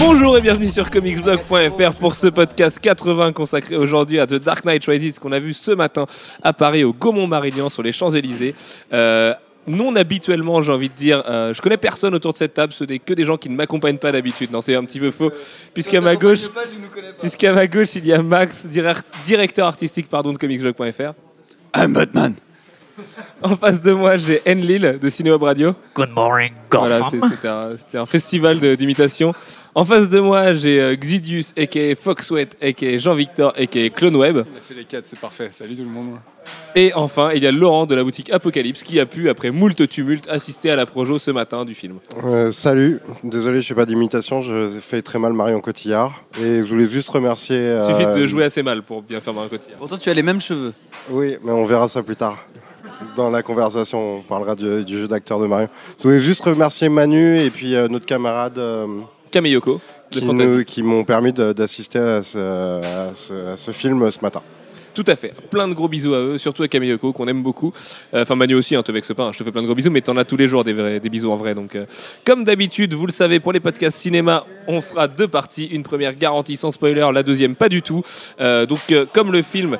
Bonjour et bienvenue sur comicsblog.fr pour ce podcast 80 consacré aujourd'hui à The Dark Knight Rises qu'on a vu ce matin à Paris au Gaumont-Marignan sur les Champs-Élysées. Euh, non habituellement, j'ai envie de dire, euh, je connais personne autour de cette table, ce n'est que des gens qui ne m'accompagnent pas d'habitude. Non, c'est un petit peu faux, puisqu'à ma gauche, puisqu'à ma gauche, il y a Max, dir- directeur artistique pardon de comicsblog.fr. I'm Batman. En face de moi, j'ai Enlil de Cinéweb Radio. Good morning, Voilà, Gotham. c'est- c'était un, festival d'imitation. En face de moi, j'ai euh, Xidius, a.k.a. Foxwet, a.k.a. Jean-Victor, a.k.a. CloneWeb. On a fait les 4, c'est parfait. Salut tout le monde. Et enfin, il y a Laurent de la boutique Apocalypse qui a pu, après moult tumulte, assister à la projo ce matin du film. Euh, salut, désolé, je fais pas d'imitation, je fais très mal Marion Cotillard. Et je voulais juste remercier. Il euh, suffit de jouer assez mal pour bien faire un quotidien. Pourtant, tu as les mêmes cheveux. Oui, mais on verra ça plus tard. Dans la conversation, on parlera du, du jeu d'acteur de Marion. Je voulais juste remercier Manu et puis euh, notre camarade euh, Kameyoko de qui, Fantasy. nous- qui m'ont permis d'assister à ce, à ce- à ce film ce matin. Tout à fait. Plein de gros bisous à eux, surtout à Kameyoko qu'on aime beaucoup. Euh, Enfin, Manu aussi, hein, te vexe pas, hein, je te fais plein de gros bisous, mais t'en as tous les jours des, vrais- des bisous en vrai. Donc, euh, comme d'habitude, vous le savez, pour les podcasts cinéma, on fera deux parties. Une première garantie sans spoiler, la deuxième pas du tout. Euh, donc, comme le film.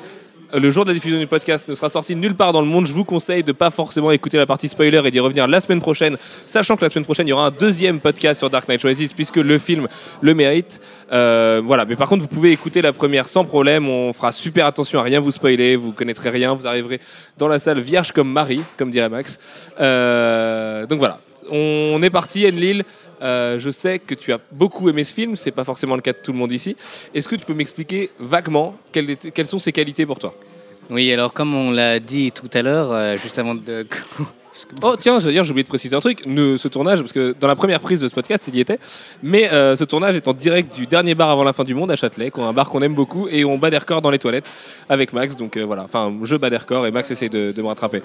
Le jour de la diffusion du podcast ne sera sorti nulle part dans le monde. Je vous conseille de pas forcément écouter la partie spoiler et d'y revenir la semaine prochaine, sachant que la semaine prochaine il y aura un deuxième podcast sur Dark Knight Rises puisque le film le mérite. Euh, voilà, mais par contre vous pouvez écouter la première sans problème. On fera super attention à rien vous spoiler. Vous connaîtrez rien. Vous arriverez dans la salle vierge comme Marie, comme dirait Max. Euh, donc voilà, on est parti Enlil. Euh, je sais que tu as beaucoup aimé ce film, c'est pas forcément le cas de tout le monde ici. Est-ce que tu peux m'expliquer vaguement quelles, sont ses qualités pour toi? Oui, alors comme on l'a dit tout à l'heure, euh, juste avant de... Oh tiens, d'ailleurs j'ai oublié de préciser un truc, Ne- ce tournage, parce que dans la première prise de ce podcast il y était, mais euh, ce tournage est en direct du dernier bar avant la fin du monde à Châtelet, un bar qu'on aime beaucoup, et on bat des records dans les toilettes avec Max, donc euh, voilà, enfin je bats des records et Max essaie de, de me rattraper.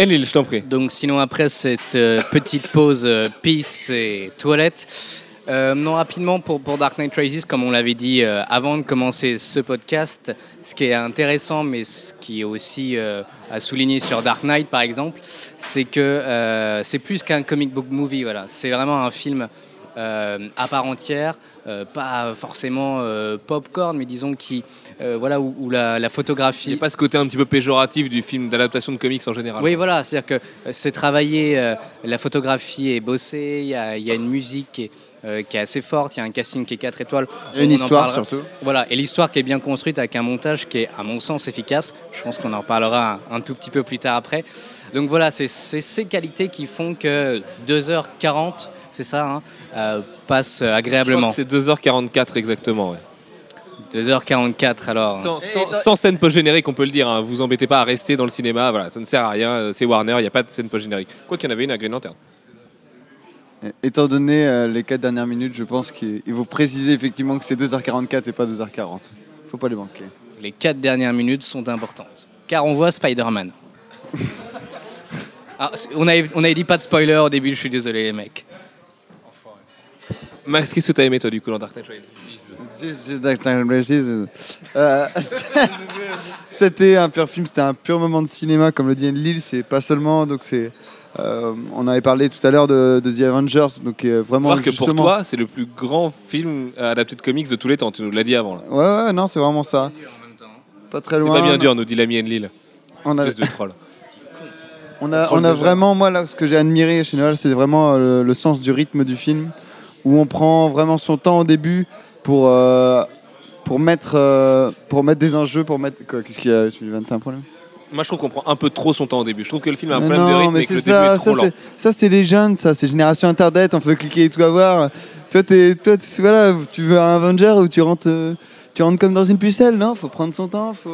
Enlil, je t'en prie. Donc sinon après cette euh, petite pause euh, pisse et toilette, euh, non rapidement pour, pour Dark Knight Rises, comme on l'avait dit euh, avant de commencer ce podcast, ce qui est intéressant, mais ce qui est aussi à souligner sur Dark Knight par exemple, c'est que c'est plus qu'un comic book movie, voilà. c'est vraiment un film à part entière, euh, pas forcément euh, popcorn, mais disons qui, euh, voilà, où, où la, la Il photographie n'y a pas ce côté un petit peu péjoratif du film d'adaptation de comics en général. oui, voilà, c'est-à-dire que euh, c'est travaillé, euh, la photographie est bossée, il y a, il y a une musique qui est, euh, qui est assez forte, il y a un casting qui est 4 étoiles. Une histoire parlera. surtout. Voilà, et l'histoire qui est bien construite avec un montage qui est, à mon sens, efficace. Je pense qu'on en reparlera un, un tout petit peu plus tard après. Donc voilà, c'est c'est ces qualités qui font que 2h40, c'est ça, hein, euh, passe crois agréablement. C'est 2h44 exactement. ouais. 2h44, alors. Sans, sans- sans scène post-générique, on peut le dire. Hein. Vous embêtez pas à rester dans le cinéma. Voilà, ça ne sert à rien. euh, C'est Warner, il n'y a pas de scène post-générique. Quoi qu'il y en avait une à Green Lantern. Étant donné euh, les 4 dernières minutes, je pense qu'il il faut préciser effectivement que c'est 2h44 et pas 2h40. Faut pas les manquer. Les 4 dernières minutes sont importantes. Car on voit Spider-Man. Ah, on, avait, on avait dit pas de spoiler au début, je suis désolé les mecs. Max, qu'est-ce que t'as aimé toi du coup dans Dark Knight Rises? This is Dark Knight Rises. Euh, C'était un pur film, c'était un pur moment de cinéma, comme le dit Lille. C'est pas seulement, donc c'est. euh, on avait parlé tout à l'heure de, de The Avengers, donc euh, vraiment Voir que pour toi, c'est le plus grand film adapté de comics de tous les temps. Tu nous l'as dit avant. Là. Ouais, ouais, non, c'est vraiment ça. Pas très C'est loin. pas bien dur, nous dit l'ami Enlil. On a, Espèce de troll. On a, on a vraiment, moi, là, ce que j'ai admiré chez Noël, c'est vraiment le, le sens du rythme du film, où on prend vraiment son temps au début pour, euh, pour, mettre, euh, pour mettre des enjeux, pour mettre. Quoi, qu'est-ce qu'il y a Sylvain, t'as un problème? Moi, je trouve qu'on prend un peu trop son temps au début. Je trouve que le film a un Mais problème de Non, rythme mais et que le début ça, est ça trop lent. c'est, ça, c'est les jeunes, ça, c'est génération Internet, on peut cliquer et tout avoir. Toi, t'es, toi t'es- voilà, tu veux un Avenger où tu rentres, euh, tu rentres comme dans une pucelle, non? Faut prendre son temps, faut.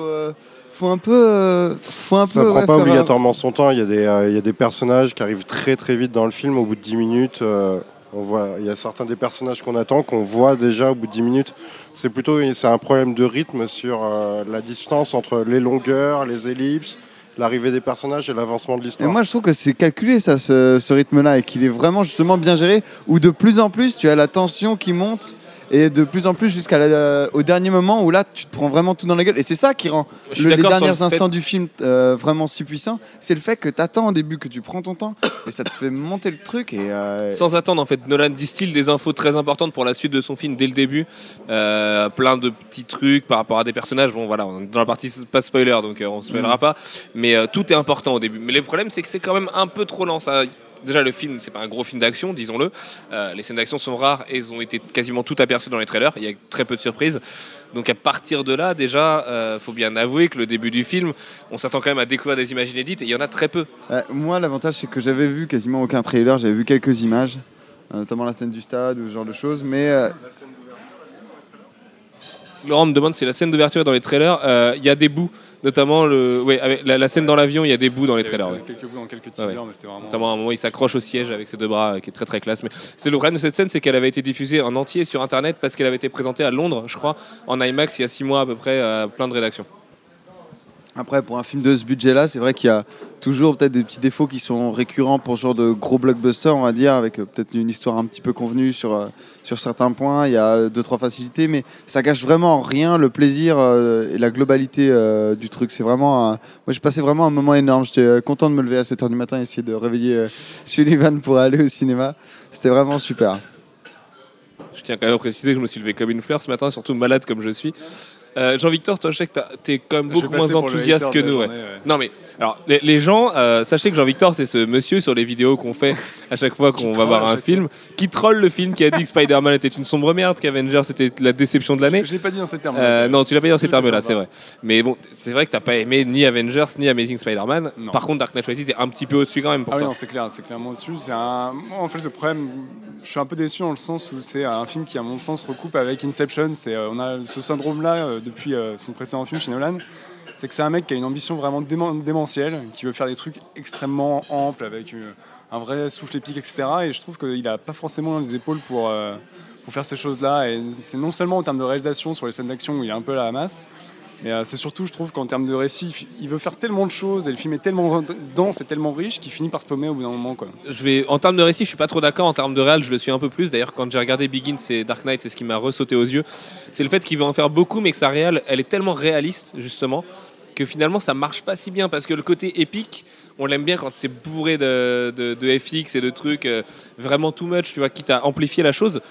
faut un peu, euh, faut un Ça peu. prend ouais, pas obligatoirement son temps. Il y, a des, euh, il y a des personnages qui arrivent très très vite dans le film. Au bout de 10 minutes, euh, on voit, il y a certains des personnages qu'on attend qu'on voit déjà au bout de 10 minutes. C'est plutôt c'est un problème de rythme sur euh, la distance entre les longueurs, les ellipses, l'arrivée des personnages et l'avancement de l'histoire. moi, je trouve que c'est calculé, ça, ce, ce rythme-là, et qu'il est vraiment justement bien géré, où de plus en plus, tu as la tension qui monte, et de plus en plus jusqu'à la- au dernier moment où là tu te prends vraiment tout dans la gueule et c'est ça qui rend le- les derniers le fait- instants du film euh, vraiment si puissants c'est le fait que tu attends au début que tu prends ton temps et ça te fait monter le truc et euh, Sans attendre, en fait, Nolan distille des infos très importantes pour la suite de son film dès le début. Euh, plein de petits trucs par rapport à des personnages. Bon, voilà, on est dans la partie pas spoiler, donc on se spoilera pas. Mais tout est important au début. Mais le problème, c'est que c'est quand même un peu trop lent. Ça. Déjà, le film, c'est pas un gros film d'action, disons-le. Euh, les scènes d'action sont rares et elles ont été quasiment toutes aperçues dans les trailers. Il y a très peu de surprises. Donc, à partir de là, déjà, euh, faut bien avouer que le début du film, on s'attend quand même à découvrir des images inédites et il y en a très peu. Ouais, moi, l'avantage, c'est que j'avais vu quasiment aucun trailer. J'avais vu quelques images, euh, notamment la scène du stade ou ce genre de choses. Mais euh, Laurent me demande si la scène d'ouverture est dans les trailers. Euh, Il y a des bouts, notamment le, ouais, avec la, la scène dans l'avion, il y a des bouts dans les Il y avait trailers. ouais. Quelques bouts dans quelques teasers, ouais. mais c'était vraiment. Notamment à un moment, il s'accroche au siège avec ses deux bras, euh, qui est très très classe. Mais c'est le problème de cette scène, c'est qu'elle avait été diffusée en entier sur Internet parce qu'elle avait été présentée à Londres, je crois, en IMAX il y a six mois à peu près, à plein de rédactions. après, pour un film de ce budget-là, c'est vrai qu'il y a toujours peut-être des petits défauts qui sont récurrents pour ce genre de gros blockbuster, on va dire, avec euh, peut-être une histoire un petit peu convenue sur, euh, sur certains points. Il y a deux, trois facilités, mais ça gâche vraiment en rien le plaisir euh, et la globalité du truc. C'est vraiment. Moi, j'ai passé vraiment un moment énorme. J'étais content de me lever à 7h du matin et essayer de réveiller Sullivan pour aller au cinéma. C'était vraiment super. Je tiens quand même à préciser que je me suis levé comme une fleur ce matin, surtout malade comme je suis. Euh, Jean-Victor, toi, je sais que t'es quand même Je beaucoup moins enthousiaste que nous. ouais. journée, ouais. Non mais alors les, les gens, euh, sachez que Jean-Victor c'est ce monsieur sur les vidéos qu'on fait à chaque fois qu'on va voir un film, qui troll le film, qui a dit que Spider-Man était une sombre merde, qu'Avengers c'était la déception de l'année. Je l'ai pas dit dans ces termes. Euh, non, tu l'as pas dit dans ces Je termes-là, c'est vrai. Mais bon, c'est vrai que t'as pas aimé ni Avengers ni Amazing Spider-Man. Par contre, Dark Knight Rises est un petit peu au-dessus quand même pour Ah oui, toi. non, c'est clair, c'est clairement dessus. C'est un... Moi, en fait, le problème, je suis un peu déçu dans le sens où c'est un film qui, à mon sens, recoupe avec Inception. C'est, euh, on a ce syndrome-là depuis euh, son précédent film chez Nolan. C'est que c'est un mec qui a une ambition vraiment démen- démentielle, qui veut faire des trucs extrêmement amples, avec euh, un vrai souffle épique, etc. Et je trouve qu'il n'a pas forcément les épaules pour, euh, pour faire ces choses-là. Et c'est non seulement en termes de réalisation sur les scènes d'action où il est un peu à la masse, mais euh, c'est surtout, je trouve, qu'en termes de récit, il veut faire tellement de choses et le film est tellement dense et tellement riche qu'il finit par se paumer au bout d'un moment. Quoi. Je vais, en termes de récit, je suis pas trop d'accord. En termes de réal, je le suis un peu plus. D'ailleurs, quand j'ai regardé Begins et Dark Knight, c'est ce qui m'a ressauté aux yeux. C'est le fait qu'il veut en faire beaucoup, mais que sa réal, elle est tellement réaliste, justement, que finalement, ça marche pas si bien. Parce que le côté épique, on l'aime bien quand c'est bourré de FX et de trucs euh, vraiment too much, tu vois, quitte à amplifier la chose.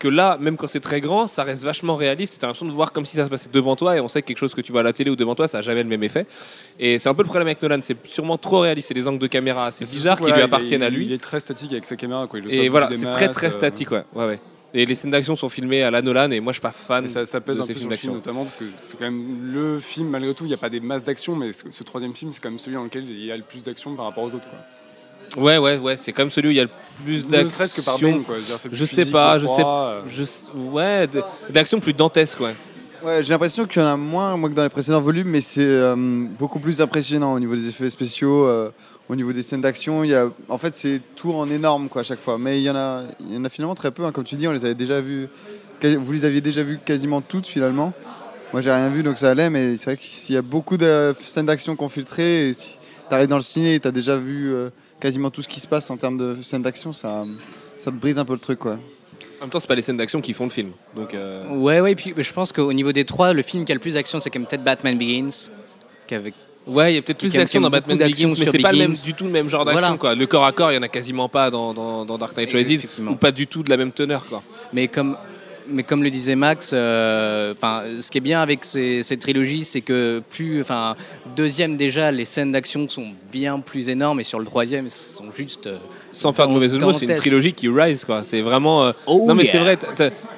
Que là, même quand c'est très grand, ça reste vachement réaliste. T'as l'impression de voir comme si ça se passait devant toi, et on sait que quelque chose que tu vois à la télé ou devant toi, ça n'a jamais le même effet. Et c'est un peu le problème avec Nolan, c'est sûrement trop réaliste. C'est des angles de caméra assez C'est bizarres surtout, qui lui appartiennent à lui. Il est très statique avec sa caméra. Quoi. Il Et voilà, c'est très très euh, statique, ouais. ouais, ouais. Et les scènes d'action sont filmées à la Nolan, et moi je suis pas fan. Et ça, ça pèse de un ces peu films d'action. notamment parce que c'est quand même le film, malgré tout, il n'y a pas des masses d'action, mais ce, ce troisième film, c'est quand même celui dans lequel il y a le plus d'action par rapport aux autres. Quoi. Ouais, ouais, ouais, c'est comme celui où il y a le plus Ne serait-ce que par d'action. Bane, quoi. Je plus sais physique, pas, plus je sais- euh. Je, ouais, d'action plus dantesque, ouais. Ouais, j'ai l'impression qu'il y en a moins, moins que dans les précédents volumes, mais c'est euh, beaucoup plus impressionnant au niveau des effets spéciaux, euh, au niveau des scènes d'action. Il y a, en fait, c'est tout en énorme quoi, à chaque fois. Mais il y en a, il y en a finalement très peu. hein. Comme tu dis, on les avait déjà vus. Vous les aviez déjà vus quasiment toutes finalement. Moi, j'ai rien vu, donc ça allait. Mais c'est vrai qu'il y a beaucoup de scènes d'action qu'on filtrait. Et si tu arrives dans le ciné et tu as déjà vu euh, quasiment tout ce qui se passe en termes de scènes d'action, ça, ça te brise un peu le truc. Quoi. En même temps, c'est pas les scènes d'action qui font le film. Donc, euh, Ouais, ouais, puis je pense qu'au niveau des trois, le film qui a le plus d'action, c'est quand même peut-être Batman Begins. qu'avec- ouais, il y a peut-être Qui plus d'action qui dans Batman Begins, mais c'est pas le même, du tout le même genre d'action, Voilà. quoi. Le corps à corps, il y en a quasiment pas dans, dans, dans Dark Knight Rises, ou pas du tout de la même teneur, quoi. Mais comme, mais comme le disait Max, euh, ce qui est bien avec ces, cette trilogie, c'est que plus, enfin, deuxième déjà, les scènes d'action sont bien plus énormes, et sur le troisième, elles sont juste. euh, Sans faire de mauvais jeu de mots, c'est une trilogie qui rise, quoi. C'est vraiment. euh, Oh non mais yeah. c'est vrai.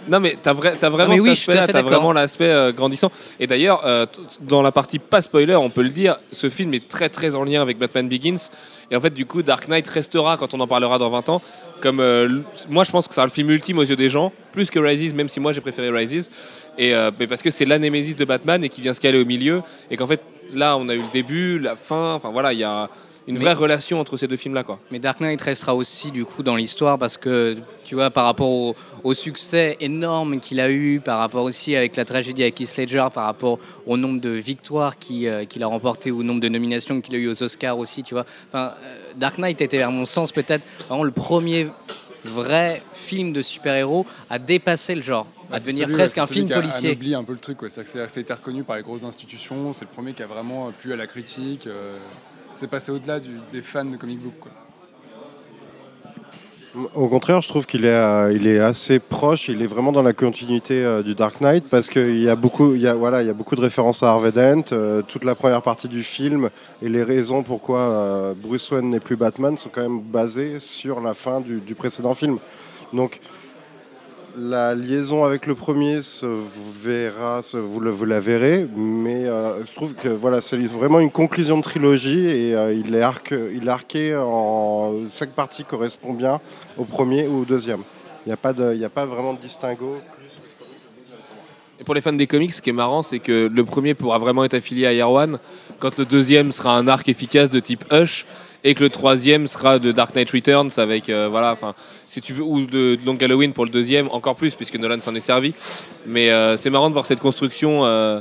Non mais t'as vrai, t'as vraiment oui, t'as l'aspect euh, grandissant. Et d'ailleurs, euh, dans la partie pas spoiler, on peut le dire, ce film est très très en lien avec Batman Begins. Et en fait, du coup, Dark Knight restera quand on en parlera dans 20 ans. Comme euh, moi, je pense que c'est le film ultime aux yeux des gens, plus que Rises, même si moi j'ai préféré Rises. Et mais parce que c'est la némésis de Batman et qui vient se caler au milieu. Et qu'en fait, là, on a eu le début, la fin. Enfin voilà, il y a une Mais- vraie relation entre ces deux films-là, quoi. Mais Dark Knight restera aussi du coup dans l'histoire parce que tu vois par rapport au, au succès énorme qu'il a eu, par rapport aussi avec la tragédie avec Heath Ledger, par rapport au nombre de victoires qui, euh, qu'il a remporté, au nombre de nominations qu'il a eu aux Oscars aussi, tu vois. Enfin, euh, Dark Knight était à mon sens peut-être vraiment le premier vrai film de super-héros à dépasser le genre, Bah, à c'est devenir celui, presque un film qui a policier. anobli un peu le truc, quoi. C'est-à-dire que ça a été reconnu par les grosses institutions. C'est le premier qui a vraiment plu à la critique. euh, c'est passé au-delà des fans de comic book. Au contraire, je trouve qu'il est, euh, est assez proche, il est vraiment dans la continuité euh, du Dark Knight parce qu'il y, a beaucoup- y, voilà, il y a beaucoup de références à Harvey Dent. euh, toute la première partie du film et les raisons pourquoi Bruce Wayne n'est plus Batman sont quand même basées sur la fin du, du précédent film. Donc la liaison avec le premier vous, la verrez, mais euh, je trouve que voilà, c'est vraiment une conclusion de trilogie et euh, il, est arc, il est arqué en chaque partie correspond bien au premier ou au deuxième. Il n'y a, pas vraiment de distinguo. Et pour les fans des comics, ce qui est marrant, c'est que le premier pourra vraiment être affilié à One, quand le deuxième sera un arc efficace de type Hush, et que le troisième sera de Dark Knight Returns avec euh, voilà, enfin, si tu ou de Long Halloween pour le deuxième, encore plus puisque Nolan s'en est servi. Mais euh, c'est marrant de voir cette construction euh,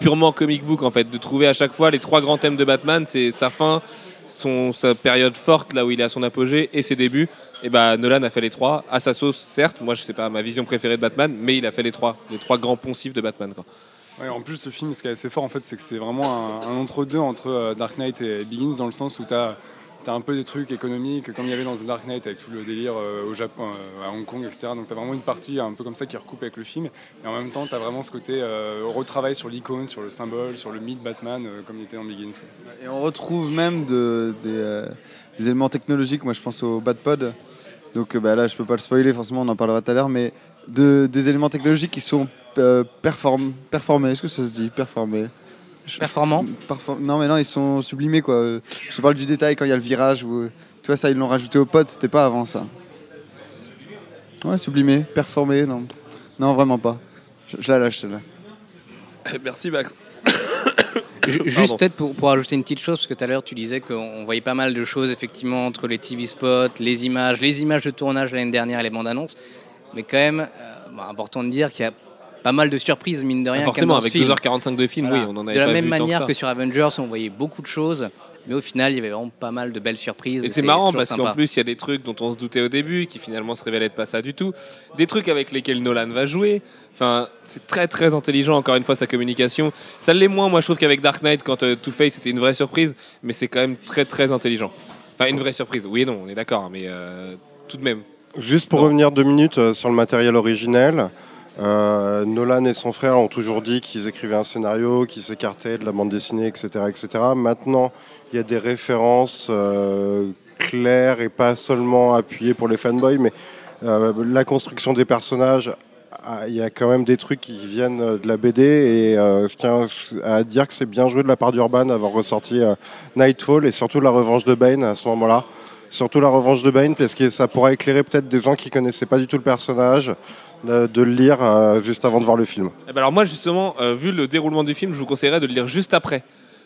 purement comic book en fait, de trouver à chaque fois les trois grands thèmes de Batman, c'est sa fin, son sa période forte là où il est à son apogée et ses débuts. Et bah Nolan a fait les trois à sa sauce certes. Moi je sais pas ma vision préférée de Batman, mais il a fait les trois, les trois grands poncifs de Batman. En plus, le film, ce qui est assez fort, en fait, c'est que c'est vraiment un, entre-deux entre euh, Dark Knight et Begins, dans le sens où tu as, un peu des trucs économiques, comme il y avait dans The Dark Knight, avec tout le délire euh, au Japon, euh, à Hong Kong, etc. Donc tu as vraiment une partie un peu comme ça qui recoupe avec le film. Et en même temps, tu as vraiment ce côté retravail sur l'icône, sur le symbole, sur le mythe Batman, comme il était dans Begins. Et on retrouve même de- des, éléments technologiques. Moi, je pense au Batpod. Donc bah, là, je peux pas le spoiler, forcément, on en parlera tout à l'heure. Mais de, des éléments technologiques qui sont euh, perform- performés. Est-ce que ça se dit Performés. Je- Performant Non, mais non, ils sont sublimés, quoi. Je te parle du détail quand il y a le virage. Où... Tu vois, ça, ils l'ont rajouté au pod, c'était pas avant ça. Ouais, sublimé, performé, non. Non, vraiment pas. Je, je la lâche, celle-là. Merci Max. Juste peut-être pour, pour ajouter une petite chose, parce que tout à l'heure tu disais qu'on on voyait pas mal de choses effectivement entre les TV spots, les images, les images de tournage l'année dernière et les bandes annonces. Mais quand même, euh, bon, important de dire qu'il y a pas mal de surprises, mine de rien. quand même Forcément, avec film. 2h45 de film, Voilà. oui, on en de avait la pas même vu tant que manière que, sur Avengers, on voyait beaucoup de choses, mais au final, il y avait vraiment pas mal de belles surprises. Et c'est marrant parce qu'en plus, il y a des trucs dont on se doutait au début qui finalement se révèlent être pas ça du tout. Des trucs avec lesquels Nolan va jouer. Enfin, c'est très très intelligent, encore une fois, sa communication. Ça l'est moins, moi, je trouve, qu'avec Dark Knight, quand euh, Two-Face c'était une vraie surprise, mais c'est quand même très très intelligent. Enfin, une vraie surprise, oui et non, on est d'accord, mais euh, tout de même. Juste pour Non. revenir deux minutes euh, sur le matériel originel, euh, Nolan et son frère ont toujours dit qu'ils écrivaient un scénario, qu'ils s'écartaient de la bande dessinée, etc., etc. Maintenant, il y a des références euh, claires et pas seulement appuyées pour les fanboys, mais euh, la construction des personnages. ah, Il y a quand même des trucs qui viennent de la BD et je tiens à dire que c'est bien joué de la part d'Urban d'avoir ressorti Nightfall et surtout la revanche de Bane à ce moment-là. Surtout la revanche de Bane, parce que ça pourra éclairer peut-être des gens qui connaissaient pas du tout le personnage, de, de le lire euh, juste avant de voir le film. Eh ben alors moi, justement, euh, vu le déroulement du film, je vous conseillerais de le lire juste après.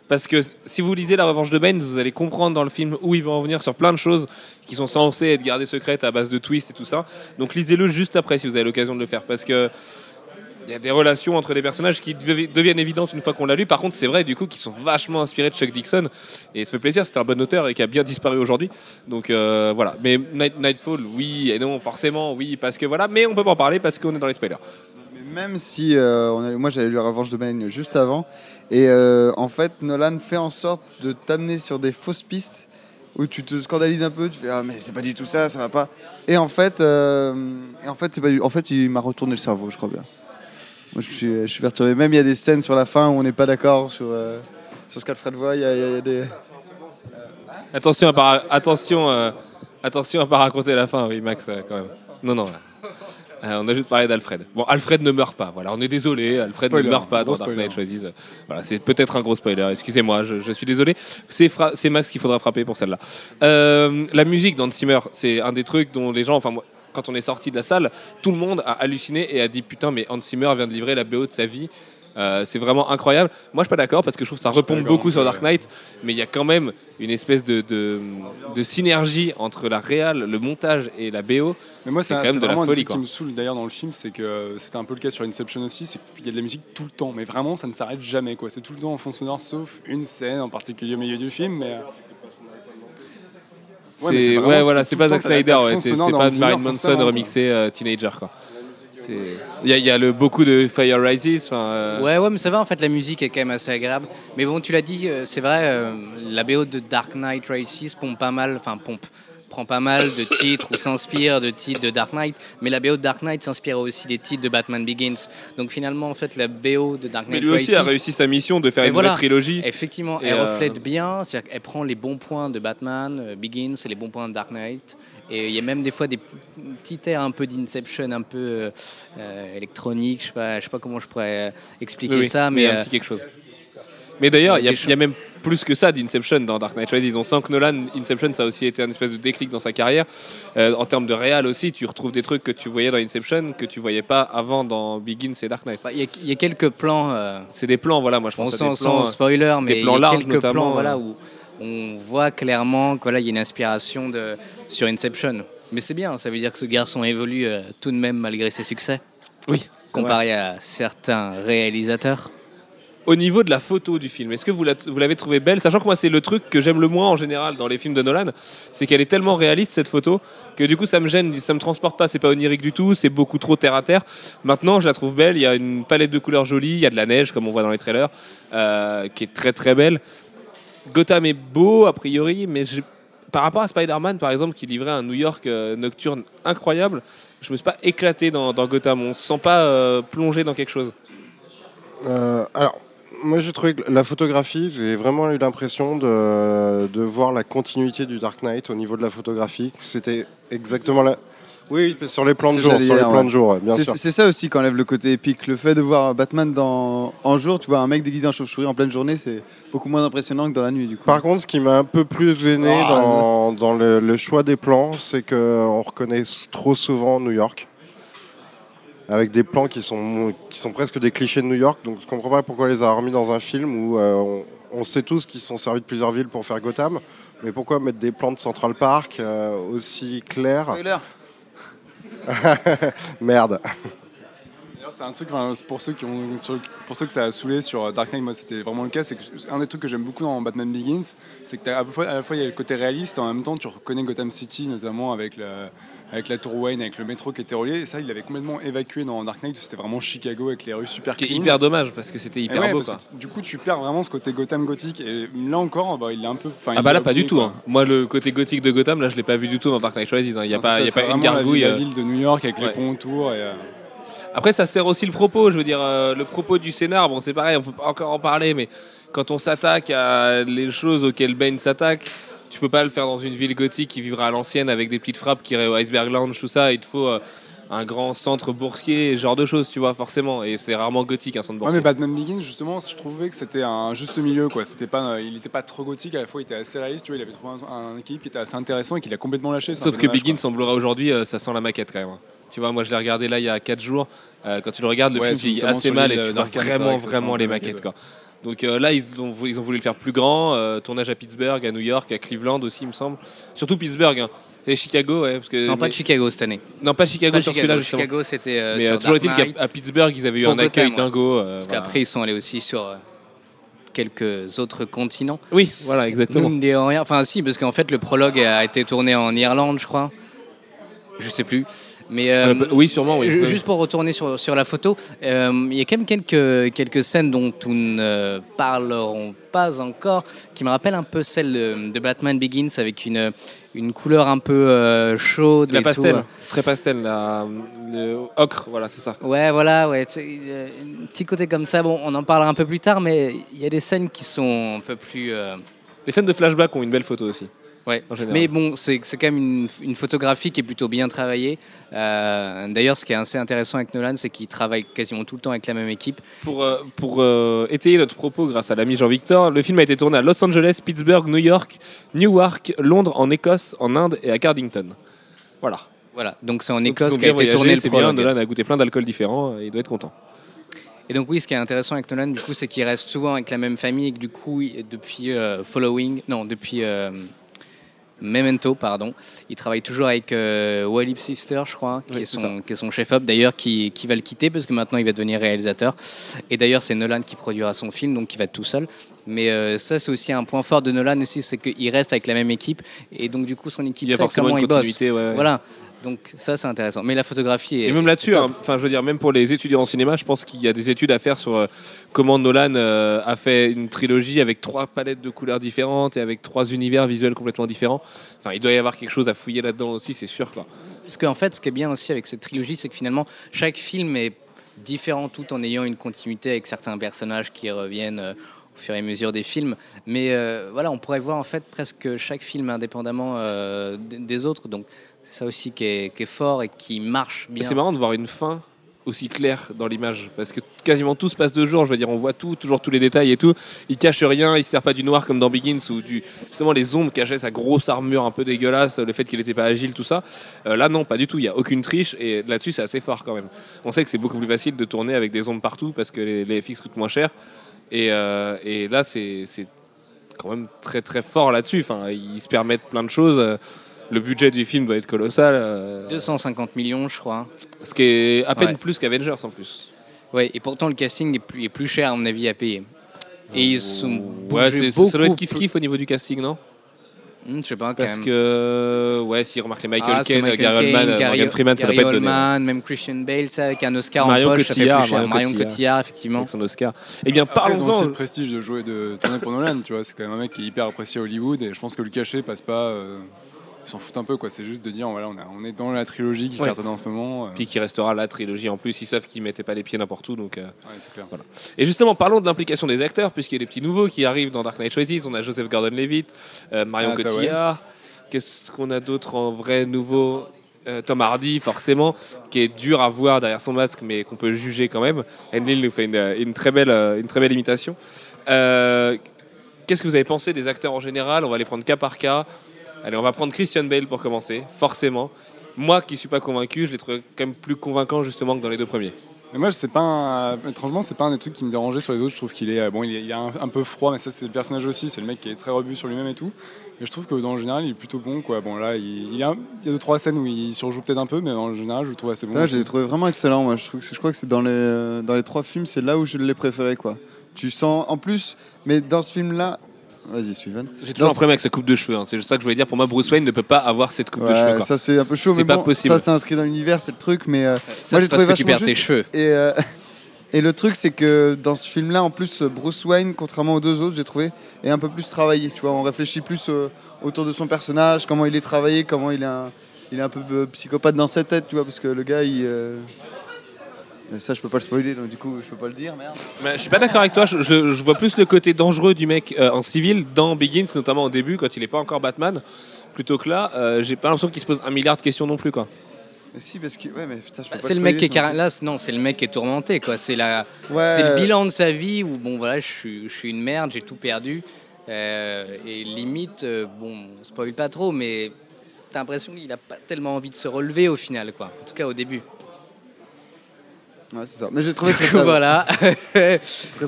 Parce que si vous lisez La Revanche de Bane, vous allez comprendre dans le film où il va en venir sur plein de choses qui sont censées être gardées secrètes à base de twists et tout ça. Donc lisez-le juste après si vous avez l'occasion de le faire. Parce que il y a des relations entre les personnages qui devi- deviennent évidentes une fois qu'on l'a lu. Par contre, c'est vrai du coup qu'ils sont vachement inspirés de Chuck Dixon. Et ça fait plaisir, c'est un bon auteur et qui a bien disparu aujourd'hui. Donc euh, voilà. Mais Night- Nightfall, oui et non, forcément, oui, parce que voilà. Mais on peut pas en parler parce qu'on est dans les spoilers. Même si euh, moi j'avais lu la Revanche de Bane juste avant, et euh, en fait Nolan fait en sorte de t'amener sur des fausses pistes où tu te scandalises un peu, tu fais ah mais c'est pas du tout ça, ça va pas. Et en fait, en fait pas du- en fait il m'a retourné le cerveau, je crois bien. Moi je suis, je suis perturbé. Même il y a des scènes sur la fin où on n'est pas d'accord sur euh, sur ce qu'Alfred voit. Il y, a- il y a des Attention à pas, attention, euh, attention à pas raconter la fin, oui, Max, euh, quand même. Non, non. Euh, on a juste parlé d'Alfred. Bon, Alfred ne meurt pas. Voilà, on est désolé. Alfred Spoiler, ne meurt pas dans Dark spoiler. Knight Rises. Voilà, c'est peut-être un gros spoiler. Excusez-moi, je, je suis désolé. C'est fra- c'est Max qu'il faudra frapper pour celle-là. Euh, la musique dans Zimmer, c'est un des trucs dont les gens, enfin moi, quand on est sorti de la salle, tout le monde a halluciné et a dit putain, mais Hans Zimmer vient de livrer la BO de sa vie. Euh, c'est vraiment incroyable. Moi, je suis pas d'accord parce que je trouve que ça repompe beaucoup sur Dark Knight, mais il y a quand même une espèce de, de, de synergie entre la réal, le montage et la BO. Mais moi, C'est quand un- même de la folie, quoi. qui me saoule d'ailleurs dans le film, c'est que euh, c'était un peu le cas sur Inception aussi, c'est qu'il y a de la musique tout le temps, mais vraiment ça ne s'arrête jamais quoi. C'est tout le temps en fond sonore, sauf une scène en particulier au milieu du film, euh, mais c'est ouais, voilà, c'est pas Zack Snyder, c'est pas Marilyn Manson remixé euh, Teenager quoi. Il y a, il y a le beaucoup de Fire Rises. euh, Ouais, ouais, mais ça va, en fait, la musique est quand même assez agréable. Mais bon, tu l'as dit, euh, c'est vrai, euh, la BO de Dark Knight Rises pompe pas mal, enfin, pompe, prend pas mal de titres ou s'inspire de titres de Dark Knight, mais la BO de Dark Knight s'inspire aussi des titres de Batman Begins. Donc finalement, en fait, la BO de Dark Mais Knight lui aussi a réussi sa mission de faire une voilà. vraie trilogie. Effectivement, Et, elle euh, reflète bien, c'est-à-dire qu'elle prend les bons points de Batman, euh, Begins, et les bons points de Dark Knight. Et il y a même des fois des petits airs un peu d'Inception, un peu euh, euh, électronique, je sais pas, je sais pas comment je pourrais expliquer Oui, ça, il y mais a un euh, petit quelque chose. Mais d'ailleurs, y, il y a même plus que ça d'Inception dans Dark Knight Rises. On sent que Nolan, Inception, ça a aussi été un espèce de déclic dans sa carrière. Euh, en termes de réal aussi, tu retrouves des trucs que tu voyais dans Inception que tu voyais pas avant dans Begins et Dark Knight. bah, il y, a- il y a quelques plans. euh, C'est des plans, voilà, moi je pense à des plans. euh, spoiler, mais il y a larges, quelques plans voilà, où on voit clairement qu'il voilà, y a une inspiration de, sur Inception. Mais c'est bien, ça veut dire que ce garçon évolue euh, tout de même malgré ses succès, Oui, vrai. comparé à certains réalisateurs. Au niveau de la photo du film, est-ce que vous la- vous l'avez trouvée belle? Sachant que moi, c'est le truc que j'aime le moins en général dans les films de Nolan, c'est qu'elle est tellement réaliste cette photo que du coup ça me gêne, ça me transporte pas, c'est pas onirique du tout, c'est beaucoup trop terre à terre. Maintenant, je la trouve belle, il y a une palette de couleurs jolie, il y a de la neige comme on voit dans les trailers, euh, qui est très très belle. Gotham est beau a priori, mais par rapport à Spider-Man par exemple, qui livrait un New York euh, nocturne incroyable, je me suis pas éclaté dans, Gotham, on se sent pas euh, plongé dans quelque chose. Alors, moi j'ai trouvé que la photographie, j'ai vraiment eu l'impression de, de voir la continuité du Dark Knight au niveau de la photographie. C'était exactement la. Oui, sur les plans de jour, sur les plans ouais. de jour, bien C'est sûr. c'est ça aussi qui enlève le côté épique. Le fait de voir Batman dans... en jour, tu vois un mec déguisé en chauve-souris en pleine journée, c'est beaucoup moins impressionnant que dans la nuit du coup. Par contre, ce qui m'a un peu plus gêné dans, dans le, le choix des plans, c'est qu'on reconnaît trop souvent New York. Avec des plans qui sont, qui sont presque des clichés de New York. Donc je comprends pas pourquoi on les a remis dans un film où euh, on, on sait tous qu'ils se sont servis de plusieurs villes pour faire Gotham. Mais pourquoi mettre des plans de Central Park euh, aussi clairs? Merde. D'ailleurs, c'est un truc, pour ceux qui ont, pour ceux que ça a saoulé sur Dark Knight, moi c'était vraiment le cas. C'est un des trucs que j'aime beaucoup dans Batman Begins, c'est que à la fois, à la fois il y a le côté réaliste, et en même temps tu reconnais Gotham City, notamment avec la, avec la tour Wayne, avec le métro qui était relié. Et ça, il avait complètement évacué dans Dark Knight. C'était vraiment Chicago avec les rues super Ce qui est hyper dommage parce que c'était hyper ouais, beau. parce Quoi. que du coup, tu perds vraiment ce côté Gotham gothique. Et là encore, bah, il est un peu. Ah bah là pas du tout. hein. Moi le côté gothique de Gotham là je l'ai pas vu du tout dans Dark Knight Rises. hein. Il y a Non, pas, y a pas une la gargouille. ville- La euh. ville de New York avec Ouais. les ponts autour. Et, euh, Après ça sert aussi le propos. Je veux dire euh, le propos du scénar. Bon c'est pareil on peut pas encore en parler mais quand on s'attaque à les choses auxquelles Bane s'attaque. Tu peux pas le faire dans une ville gothique qui vivra à l'ancienne avec des petites frappes qui iraient au Iceberg Lounge, tout ça. Il te faut euh, un grand centre boursier, ce genre de choses, tu vois, forcément. Et c'est rarement gothique un centre Ouais, boursier. mais Batman Begins, justement, je trouvais que c'était un juste milieu, quoi. C'était pas, il était pas trop gothique, à la fois il était assez réaliste, tu vois, il avait trouvé un, un équilibre qui était assez intéressant et qu'il a complètement lâché. Sauf que dommage, Begin quoi. semblera aujourd'hui, euh, ça sent la maquette quand même. hein. Tu vois, moi je l'ai regardé là il y a 4 jours. Euh, quand tu le regardes, le Ouais, film vieillit assez mal et tu vois vraiment, ça vraiment les maquettes. Quoi. Donc euh, là, ils ont, ils ont voulu le faire plus grand. euh, tournage à Pittsburgh, à New York, à Cleveland aussi, il me semble. Surtout Pittsburgh. hein. Et Chicago, ouais. Parce que, Non, pas de Chicago cette année. non, pas Chicago Pas sur Chicago. celui-là, justement. Chicago, c'était euh, mais sur toujours est-il qu'à Pittsburgh, ils avaient eu un accueil dingo. Parce voilà. qu'après, ils sont allés aussi sur quelques autres continents. Oui, voilà, exactement. Mine de rien- Enfin, si, parce qu'en fait, le prologue a été tourné en Irlande, je crois. Je sais plus. Mais euh, Euh, bah, oui, sûrement, oui. ju- Oui. Juste pour retourner sur, sur la photo, euh, il y a quand même quelques, quelques scènes dont nous ne parlerons pas encore, qui me rappellent un peu celle de, de Batman Begins avec une, une couleur un peu chaude. La et pastel, tout. très pastel, la, le ocre, voilà, c'est ça. Ouais, voilà, ouais, un petit côté comme ça. Bon, on en parlera un peu plus tard, mais il y a des scènes qui sont un peu plus. Les scènes de flashback ont une belle photo aussi. Ouais. En général. Mais bon, c'est quand même une, une photographie qui est plutôt bien travaillée. Euh, D'ailleurs, ce qui est assez intéressant avec Nolan, c'est qu'il travaille quasiment tout le temps avec la même équipe. Pour, euh, pour euh, étayer notre propos grâce à l'ami Jean-Victor, le film a été tourné à Los Angeles, Pittsburgh, New York, Newark, Londres, en Écosse, en Inde et à Cardington. Voilà. Voilà, donc c'est en Écosse qu'a été voyagé, tourné le C'est bien, prologue. Nolan a goûté plein d'alcools différents, et il doit être content. Et donc oui, ce qui est intéressant avec Nolan, du coup, c'est qu'il reste souvent avec la même famille et que du coup, depuis euh, Following, non, depuis euh, Memento, pardon. Il travaille toujours avec euh, Walid Sister, je crois, qui, Oui, est son, qui est son chef-op d'ailleurs, qui, qui va le quitter parce que maintenant il va devenir réalisateur. Et d'ailleurs, c'est Nolan qui produira son film, donc il va être tout seul. Mais euh, ça, c'est aussi un point fort de Nolan aussi, c'est qu'il reste avec la même équipe. Et donc, du coup, son équipe Il y a sait forcément comment une il bosse. continuité. ouais, ouais. Voilà. Donc, ça, c'est intéressant. Mais la photographie est. Et même là-dessus, hein, enfin, je veux dire, même pour les étudiants en cinéma, je pense qu'il y a des études à faire sur euh, comment Nolan euh, a fait une trilogie avec trois palettes de couleurs différentes et avec trois univers visuels complètement différents. Enfin, il doit y avoir quelque chose à fouiller là-dedans aussi, c'est sûr. Quoi. Parce qu'en fait, ce qui est bien aussi avec cette trilogie, c'est que finalement, chaque film est différent tout en ayant une continuité avec certains personnages qui reviennent euh, au fur et à mesure des films. Mais voilà, on pourrait voir en fait presque chaque film indépendamment des autres. Donc c'est ça aussi qui est, qui est fort et qui marche bien. c'est marrant de voir une fin aussi claire dans l'image parce que quasiment tout se passe de jour. Je veux dire, on voit tout, toujours tous les détails et tout. Il cache rien, il se sert pas du noir comme dans Begins ou du justement les ombres cachaient sa grosse armure un peu dégueulasse, le fait qu'il n'était pas agile, tout ça. Euh, là, non, pas du tout. Il y a aucune triche et là-dessus, c'est assez fort quand même. On sait que c'est beaucoup plus facile de tourner avec des ombres partout parce que les, les FX coûtent moins cher. Et, euh, et là, c'est c'est quand même très très fort là-dessus. Enfin, ils se permettent plein de choses. Le budget du film doit être colossal. euh, 250 millions, je crois. ce qui est à peine Ouais. plus qu'Avengers en plus. Ouais, et pourtant le casting est plus, est plus cher à mon avis à payer. Et ils sont Ouais, c'est- ça doit être beaucoup kiff kiff au niveau du casting, non? Hmm, je sais pas quand Parce même. que, ouais, si remarque les Michael Ah, Caine, Gary Oldman, euh, Gary- Morgan Freeman, ça doit pas être donné. Oldman, même Christian Bale, ça, avec un Oscar Marion en poche, ça fait Cotillard, plus cher. Marion Marion Cotillard. Cotillard, effectivement. Avec son Oscar. Eh bien, parlons-en. le prestige de jouer, de tourner pour Nolan, tu vois. C'est quand même un mec qui est hyper apprécié à Hollywood et je pense que le cachet passe pas. euh, s'en foutent un peu, quoi. C'est juste de dire, voilà, on, a- on est dans la trilogie qui Ouais. cartonne en ce moment. euh, Puis qui restera la trilogie en plus. Ils savent qu'ils mettaient pas les pieds n'importe où. Donc, euh. ouais, clair. Et justement, parlons de l'implication des acteurs, puisqu'il y a des petits nouveaux qui arrivent dans Dark Knight Rises. On a Joseph Gordon-Levitt, euh, Marion Ah, Cotillard. Qu'est-ce qu'on a d'autre en vrai nouveau? Euh, Tom Hardy, forcément, qui est dur à voir derrière son masque, mais qu'on peut juger quand même. Enlil nous fait une, une très belle, une très belle imitation. Qu'est-ce que vous avez pensé des acteurs en général? On va les prendre cas par cas. Allez, on va prendre Christian Bale pour commencer, forcément. Moi qui suis pas convaincu, je l'ai trouvé quand même plus convaincant justement que dans les deux premiers. Mais moi, c'est pas un... étrangement, c'est pas un des trucs qui me dérangeait sur les autres. Je trouve qu'il est euh, bon, il est, il est un, un peu froid, mais ça, c'est le personnage aussi. C'est le mec qui est très rebut sur lui-même et tout. Mais je trouve que dans le général, il est plutôt bon, quoi. Bon, là, il, il y a, il y a deux trois scènes où il surjoue peut-être un peu, mais en général, je le trouve assez bon. Là, je l'ai trouvé vraiment excellent. Moi, je, trouve que c'est- je crois que c'est dans les, euh, dans les trois films, c'est là où je l'ai préféré. Quoi. Tu sens, en plus, mais dans ce film-là, vas-y, Steven. J'ai toujours un problème avec sa coupe de cheveux. hein. C'est ça que je voulais dire. Pour moi, Bruce Wayne ne peut pas avoir cette coupe de cheveux. Quoi. ça c'est un peu chaud, C'est mais pas bon, possible. ça c'est inscrit dans l'univers, c'est le truc. Mais euh, Ça, Moi, j'ai trouvé que tu perds tes cheveux. et euh, et le truc c'est que dans ce film-là, en plus, Bruce Wayne, contrairement aux deux autres, j'ai trouvé, est un peu plus travaillé. Tu vois, on réfléchit plus euh, autour de son personnage, comment il est travaillé, comment il est un, il est un peu euh, psychopathe dans sa tête, tu vois, parce que le gars, il euh, ça, je peux pas le spoiler, donc du coup, je peux pas le dire, merde. Mais je suis pas d'accord avec toi. Je, je- je vois plus le côté dangereux du mec euh, en civil dans Begins, notamment au début, quand il est pas encore Batman. Plutôt que là, euh, j'ai pas l'impression qu'il se pose un milliard de questions non plus. Quoi. Mais si, parce que ouais, mais putain, je peux Bah, pas c'est le mec qui est carré- là, c'est- non, c'est le mec qui est tourmenté quoi. C'est la. Ouais. c'est le bilan de sa vie où bon voilà, je suis, je suis une merde, j'ai tout perdu Euh, et limite, euh, bon, on spoil pas trop, mais t'as l'impression qu'il a pas tellement envie de se relever au final quoi. En tout cas au début. Ouais, c'est ça. Mais j'ai trouvé Du très coup, très, bon. voilà, très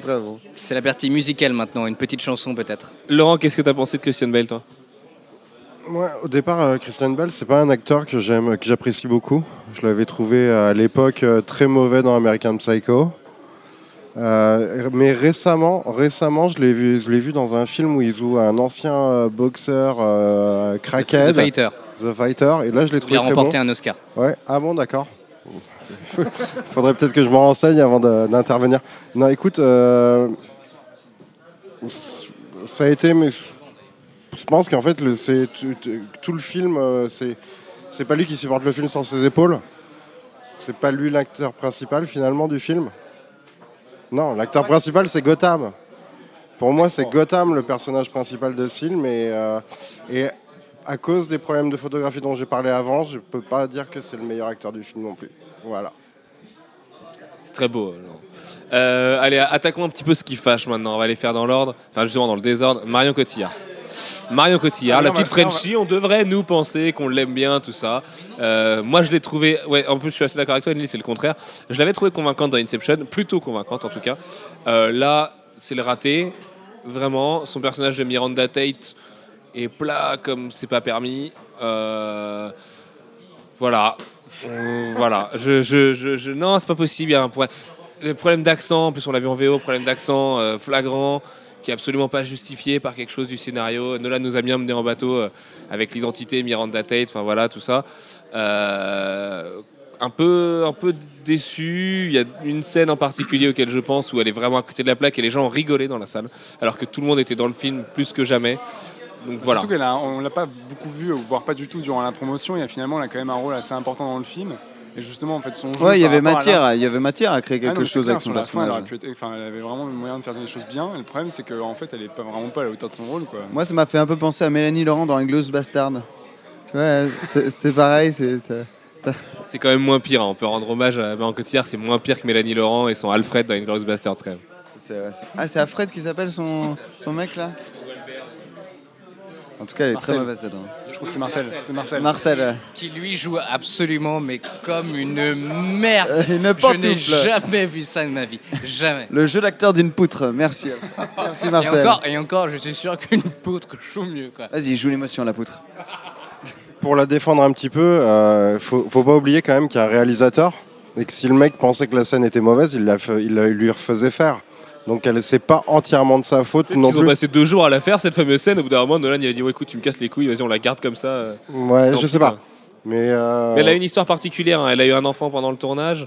très bon. c'est la partie musicale maintenant, une petite chanson peut-être. Laurent, qu'est-ce que t'as pensé de Christian Bale, toi? Moi, au départ, euh, Christian Bale, c'est pas un acteur que j'aime, que j'apprécie beaucoup. Je l'avais trouvé euh, à l'époque euh, très mauvais dans American Psycho. Euh, mais récemment, récemment, je l'ai vu, je l'ai vu dans un film où il joue un ancien euh, boxeur euh, crackhead, The Fighter. The Fighter, et là, je l'ai Il trouvé a très remporté bon. un Oscar. Ouais. Ah bon, d'accord. Faudrait peut-être que je me renseigne avant d'intervenir. Non, écoute, euh, ça a été, mais je pense qu'en fait, le- tout, le film, euh, c'est c'est pas lui qui supporte le film sans ses épaules. C'est pas lui l'acteur principal finalement du film. Non, l'acteur principal c'est Gotham. Pour moi, c'est Gotham le personnage principal de ce film et, euh, et à cause des problèmes de photographie dont j'ai parlé avant, je peux pas dire que c'est le meilleur acteur du film non plus. Voilà. C'est très beau. Euh, allez, attaquons un petit peu ce qui fâche maintenant. On va les faire dans l'ordre, enfin justement dans le désordre. Marion Cotillard. Marion Cotillard, Ah, la on va petite Frenchie, on devrait nous penser qu'on l'aime bien, tout ça. Euh, moi, je l'ai trouvé. Ouais, en plus, je suis assez d'accord avec toi, Nelly, c'est le contraire. Je l'avais trouvé convaincante dans Inception, plutôt convaincante en tout cas. Euh, là, c'est le raté. Vraiment, son personnage de Miranda Tate, est plat comme c'est pas permis. Euh, voilà. Voilà. Je, je, je, non, c'est pas possible. Il y a un problème. Le problème d'accent, en plus on l'a vu en VO, problème d'accent euh, flagrant, qui est absolument pas justifié par quelque chose du scénario. Nolan nous a bien mené en bateau euh, avec l'identité Miranda Tate, enfin voilà, tout ça. Euh, un peu, un peu déçu. Il y a une scène en particulier auquel je pense où elle est vraiment à côté de la plaque et les gens ont rigolé dans la salle, alors que tout le monde était dans le film plus que jamais. Donc voilà. Surtout qu'on l'a pas beaucoup vu, voire pas du tout durant la promotion. Et finalement, elle a quand même un rôle assez important dans le film. Et justement, en fait, son jeu. Ouais, il y avait rapport à la- matière, il y avait matière à créer Ah quelque non, chose clair, avec son fin, elle, personnage. pu être- enfin, elle avait vraiment le moyen de faire des choses bien. Et le problème, c'est qu'en en fait, elle est pas, vraiment pas à la hauteur de son rôle. Quoi. Moi, ça m'a fait un peu penser à Mélanie Laurent dans Inglourious Bastard. Tu vois, c'est- c'était pareil. c'est- C'est quand même moins pire. hein. On peut rendre hommage à Marion Cotillard. C'est moins pire que Mélanie Laurent et son Alfred dans Inglourious Basterds quand même. ouais, Ah, c'est Alfred qui s'appelle son, son mec là? En tout cas, elle est très mauvaise cette dame. Je crois que c'est Marcel. C'est Marcel. Marcel. Qui lui joue absolument, mais comme une merde. Euh, une Je n'ai jamais vu ça de ma vie. Jamais. Le jeu d'acteur d'une poutre. Merci. Merci Et Marcel. encore, et encore, je suis sûr qu'une poutre joue mieux. Vas-y, joue l'émotion la poutre. Pour la défendre un petit peu, euh, faut, faut pas oublier quand même qu'il y a un réalisateur et que si le mec pensait que la scène était mauvaise, il, la fait- il la lui refaisait faire. Donc elle c'est pas entièrement de sa faute non ont plus. passé deux jours à la faire cette fameuse scène. Au bout d'un moment, Nolan il a dit ouais, écoute, tu me casses les couilles, vas-y, on la garde comme ça. euh. Ouais, Tant je sais pas. Mais, euh, Mais elle a une histoire particulière. hein. Elle a eu un enfant pendant le tournage.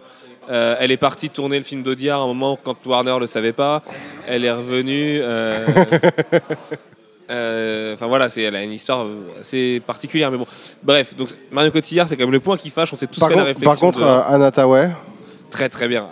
Euh, elle est partie tourner le film d'Audiard à un moment quand Warner le savait pas. Elle est revenue. euh, Enfin voilà, c'est, elle a une histoire assez particulière. Mais bon, bref. Donc Marion Cotillard, c'est quand même le point qui fâche. On s'est tous par, fait la contre, réflexion. par contre, de- Anna Tawai, Très très bien.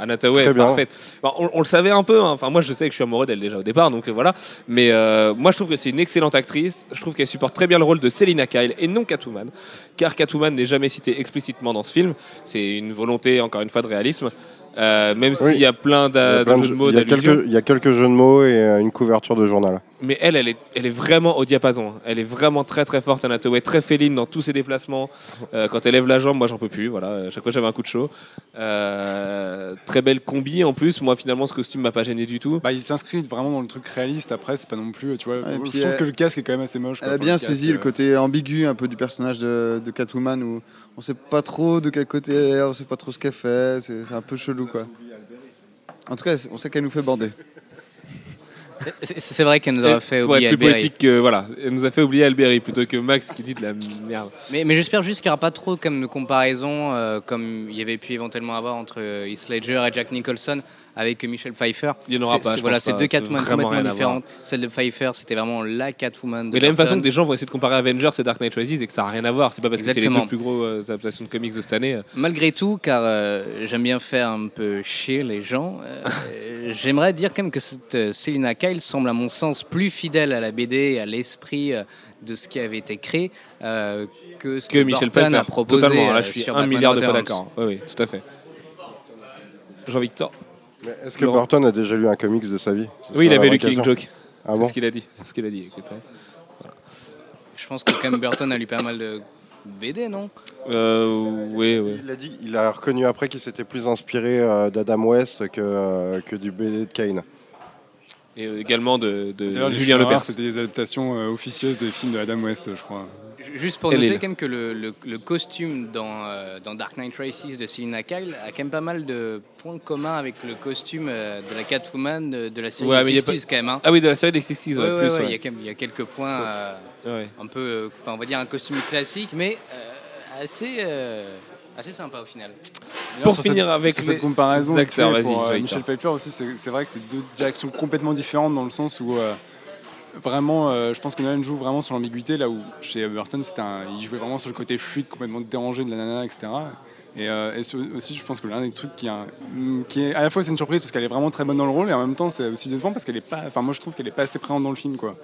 Bien. parfaite. Bon, on, on le savait un peu. hein. Enfin moi je sais que je suis amoureux d'elle déjà au départ, donc euh, voilà. Mais euh, moi je trouve que c'est une excellente actrice. Je trouve qu'elle supporte très bien le rôle de Selina Kyle et non Catwoman, car Catwoman n'est jamais citée explicitement dans ce film. C'est une volonté encore une fois de réalisme. Euh, même Oui. s'il y a plein y a de, de jeux de mots, il y a quelques- il y a quelques jeux de mots et une couverture de journal. Mais elle, elle est, elle est vraiment au diapason. Elle est vraiment très très forte, Anna Tawai, très féline dans tous ses déplacements. Euh, quand elle lève la jambe, moi j'en peux plus. Voilà, chaque fois j'avais un coup de chaud. Euh, très belle combi en plus. Moi finalement ce costume m'a pas gêné du tout. Bah, il s'inscrit vraiment dans le truc réaliste. Après, c'est pas non plus. Tu vois, je trouve euh, que le casque est quand même assez moche. quoi. Elle a bien saisi le côté ambigu un peu du personnage de, de Catwoman où on sait pas trop de quel côté elle est, on sait pas trop ce qu'elle fait, c'est c'est un peu chelou quoi. En tout cas, on sait qu'elle nous fait bander. C'est vrai qu'elle nous a fait oublier plus Alberi. poétique que voilà, elle nous a fait oublier Alberi plutôt que Max qui dit de la merde. Mais, mais j'espère juste qu'il n'y aura pas trop comme de comparaison euh, comme il y avait pu éventuellement avoir entre euh, Heath Ledger et Jack Nicholson avec Michelle Pfeiffer. Il y en aura pas, Voilà, c'est deux Catwoman complètement différentes. Celle de Pfeiffer, c'était vraiment la Catwoman. De Mais de la même façon que des gens vont essayer de comparer Avengers et Dark Knight Rises et que ça n'a rien à voir. C'est pas parce que c'est les deux plus gros euh, adaptations de comics de cette année. euh. Malgré tout, car euh, j'aime bien faire un peu chier les gens, euh, j'aimerais dire quand même que cette Selina Kyle semble à mon sens plus fidèle à la BD et à l'esprit de ce qui avait été créé euh, que ce Que que, Michel Burton Pfeiffer. a proposé Totalement. Là, je suis un milliard de fois d'accord. Oui, oui, tout à fait. Jean-Victor. Mais Est-ce que. Burton a déjà lu un comics de sa vie? C'est Oui, il avait lu Killing question. Joke. Ah c'est bon? ce qu'il a dit. C'est ce qu'il a dit. écoute, hein. Je pense que quand même Burton a lu pas mal de BD, non? Euh, oui, oui. Il a dit, il a reconnu après qu'il s'était plus inspiré euh, d'Adam West que, euh, que du BD de Kane. Et également de, de Julien Lepers. c'était des adaptations euh, officieuses des films de Adam West, je crois. Juste pour noter quand même que le, le- le costume dans, euh, dans Dark Knight Rises de Selina Kyle a quand même pas mal de points communs avec le costume euh, de la Catwoman de, de la série Ouais, a 60s quand même. hein. Ah oui, de la série des 60s, Ouais, ouais, ouais, plus, ouais, ouais. Il, y a quand même- il y a quelques points euh, Ouais. un peu, euh, enfin, on va dire un costume classique, mais euh, assez, euh, assez sympa au final. Pour sur finir cette, avec sur les cette comparaison acteurs, pour euh, Michel. Pfeiffer aussi, c'est c'est vrai que c'est deux directions complètement différentes dans le sens où euh, vraiment, euh, je pense que Nolan joue vraiment sur l'ambiguïté là où chez Burton, un- il jouait vraiment sur le côté fluide, complètement dérangé de la nana, etc. Et, euh, aussi, je pense que l'un des trucs qui est à la fois c'est une surprise parce qu'elle est vraiment très bonne dans le rôle et en même temps c'est aussi décevant parce qu'elle est pas, enfin moi je trouve qu'elle est pas assez présente dans le film quoi.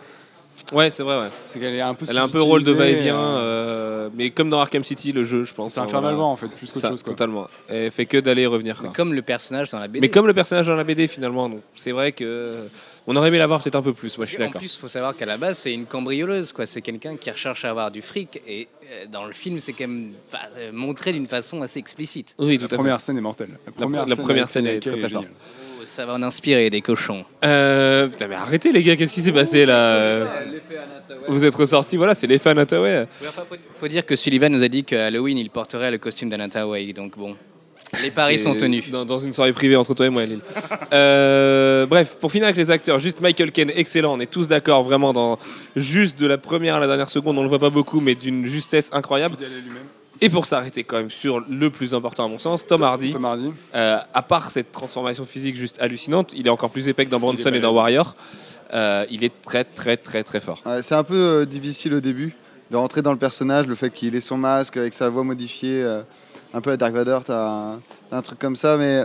Ouais, c'est vrai, ouais. C'est qu'elle est un peu Elle a un peu rôle de va-et-vient, euh, euh, mais comme dans Arkham City, le jeu, je pense. c'est un hein, faire voilà. en fait plus qu'autre Ça, chose quoi. Totalement. Elle fait que d'aller et revenir. Mais quoi. comme le personnage dans la BD. Mais comme le personnage dans la BD finalement, donc c'est vrai que on aurait aimé l'avoir peut-être un peu plus. Moi, je suis en d'accord. plus, il faut savoir qu'à la base, c'est une cambrioleuse. quoi. C'est quelqu'un qui recherche à avoir du fric. Et euh, dans le film, c'est quand même euh, montré d'une façon assez explicite. Oui, tout La à fait. première scène est mortelle. La première, la première avec scène est Michael très, très forte. Ça va en inspirer des cochons. Euh, putain, mais arrêtez les gars, qu'est-ce qui s'est passé là Vous êtes ressorti, voilà, c'est l'effet Anataway. Il faut, faut dire que Sullivan nous a dit qu'à Halloween, il porterait le costume d'Anataway. Donc bon, les paris sont tenus. Dans, dans une soirée privée entre toi et moi, Lille. Euh, bref, pour finir avec les acteurs, juste Michael Caine, excellent. On est tous d'accord, vraiment, dans juste de la première à la dernière seconde, on le voit pas beaucoup, mais d'une justesse incroyable. Et pour s'arrêter quand même sur le plus important à mon sens, Tom Hardy. Tom Hardy. Euh, à part cette transformation physique juste hallucinante, il est encore plus épais que dans Bronson et dans. Warrior. Euh, il est très très très très fort. Ouais, c'est un peu euh, difficile au début de rentrer dans le personnage, le fait qu'il ait son masque avec sa voix modifiée, euh, un peu la Dark Vador, t'as un, t'as un truc comme ça, mais,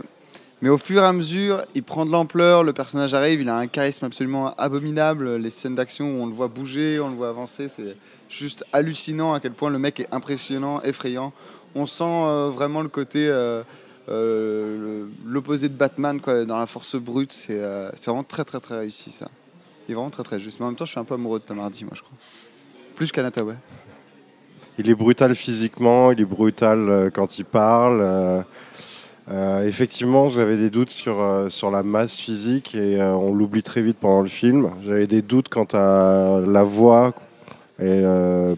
mais au fur et à mesure, il prend de l'ampleur, le personnage arrive, il a un charisme absolument abominable, les scènes d'action où on le voit bouger, on le voit avancer, c'est juste hallucinant à quel point le mec est impressionnant, effrayant. On sent euh, vraiment le côté... euh, euh, l'opposé de Batman quoi, dans la force brute, c'est vraiment très très très réussi ça. Il est vraiment très très juste. Mais en même temps, je suis un peu amoureux de Tom Hardy, moi, je crois. Plus qu'Anataway. Il est brutal physiquement, il est brutal quand il parle. Euh, effectivement, j'avais des doutes sur, euh, sur la masse physique et euh, on l'oublie très vite pendant le film. J'avais des doutes quant à la voix et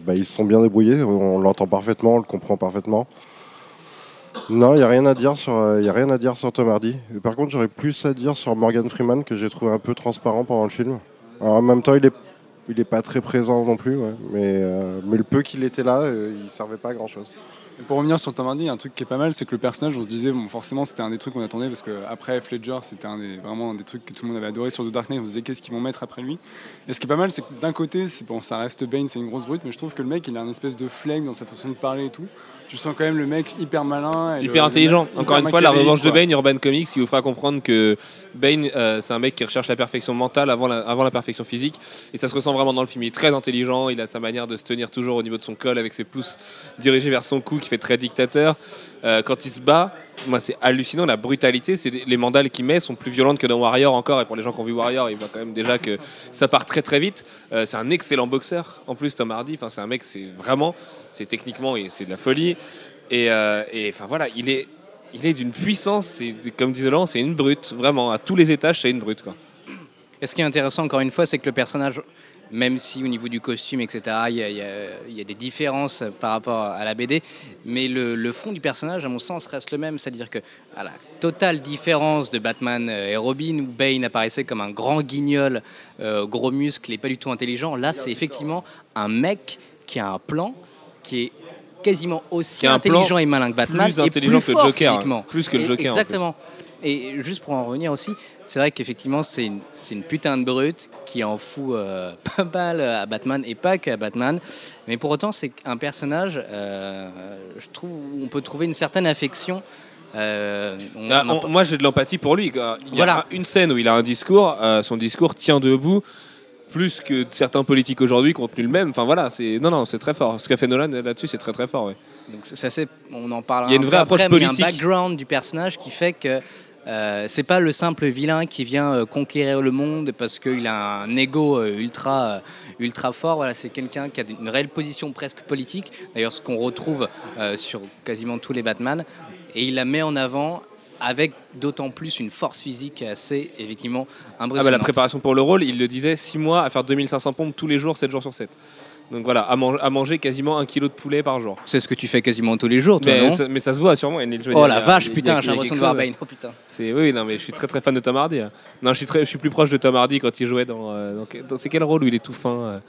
bah, ils se sont bien débrouillés. On l'entend parfaitement, on le comprend parfaitement. Non, il n'y a rien à dire sur, Tom Hardy. Par contre, j'aurais plus à dire sur Morgan Freeman que j'ai trouvé un peu transparent pendant le film. Alors, en même temps, il est il n'est pas très présent non plus, mais, mais le peu qu'il était là, il servait pas à grand chose. Pour revenir sur Tom Hardy, un truc qui est pas mal, c'est que le personnage, on se disait, forcément, c'était un des trucs qu'on attendait parce que après Fledger, c'était un des, vraiment un des trucs que tout le monde avait adoré sur The Dark Knight. On se disait, qu'est-ce qu'ils vont mettre après lui? Et ce qui est pas mal, c'est que d'un côté, bon, ça reste Bane, c'est une grosse brute, mais je trouve que le mec, il a un espèce de flegme dans sa façon de parler et tout. Tu sens quand même le mec hyper malin, et Hyper le intelligent. Encore hyper une fois, la revanche de. Bane, Urban Comics, il vous fera comprendre que Bane, euh, c'est un mec qui recherche la perfection mentale avant la, avant la perfection physique. Et ça se ressent vraiment dans le film. Il est très intelligent, il a sa manière de se tenir toujours au niveau de son col avec ses pouces dirigés vers son cou qui fait très dictateur. Euh, quand il se bat, moi c'est hallucinant, la brutalité, c'est les mandales qu'il met sont plus violentes que dans Warrior encore. Et pour les gens qui ont vu Warrior, ils voient quand même déjà que ça part très très vite. Euh, c'est un excellent boxeur. En plus, Tom Hardy, enfin c'est un mec, c'est vraiment, c'est techniquement, et c'est de la folie. Et, euh, et, enfin voilà, il est, il est d'une puissance, c'est, comme disait Laurent, c'est une brute, vraiment, à tous les étages, c'est une brute. Quoi. Et ce qui est intéressant, encore une fois, c'est que le personnage, même si au niveau du costume, etc., il y a, y y des différences par rapport à la BD, mais le, le fond du personnage, à mon sens, reste le même. C'est-à-dire que, à la totale différence de Batman euh, et Robin, où Bane apparaissait comme un grand guignol, euh, gros muscles et pas du tout intelligent, là, c'est effectivement un mec qui a un plan qui est quasiment aussi un intelligent et malin que Batman plus et intelligent plus que le Joker, hein. physiquement. Plus que le Joker, plus. Exactement. Et juste pour en revenir aussi, c'est vrai qu'effectivement, c'est une, putain de brute qui en fout euh, pas mal à Batman et pas qu'à Batman. Mais pour autant, c'est un personnage, euh, je trouve, on peut trouver une certaine affection. Euh, on- Ah, on en- on- moi j'ai de l'empathie pour lui. Il y Voilà. a une scène où il a un discours, son discours tient debout plus que certains politiques aujourd'hui tenu le même. Enfin voilà, c'est non non, c'est très fort. Ce qu'a fait Nolan là-dessus, c'est très très fort. ouais. Donc c'est assez, on en parle Il y a une un vraie approche après, mais politique. Il y a un background du personnage qui fait que euh, c'est pas le simple vilain qui vient euh, conquérir le monde parce qu'il a un ego euh, ultra, euh, ultra fort. Voilà, c'est quelqu'un qui a une réelle position presque politique. D'ailleurs, ce qu'on retrouve sur quasiment tous les Batman, et il la met en avant avec d'autant plus une force physique assez effectivement Ah impressionnante. bah, la préparation pour le rôle, il le disait 6 mois à faire 2500 pompes tous les jours, 7 jours sur 7. Donc voilà, à, man- à manger quasiment un kilo de poulet par jour. C'est ce que tu fais quasiment tous les jours, toi, Mais non ça, mais ça se voit sûrement. Enil, Oh la vache, putain, j'ai l'impression de voir chose. Bane. Oh putain. C'est oui, non, mais je suis très très fan de Tom Hardy. hein. Non, je suis très, je suis plus proche de Tom Hardy quand il jouait dans. euh, dans- dans- c'est quel rôle où il est tout fin euh,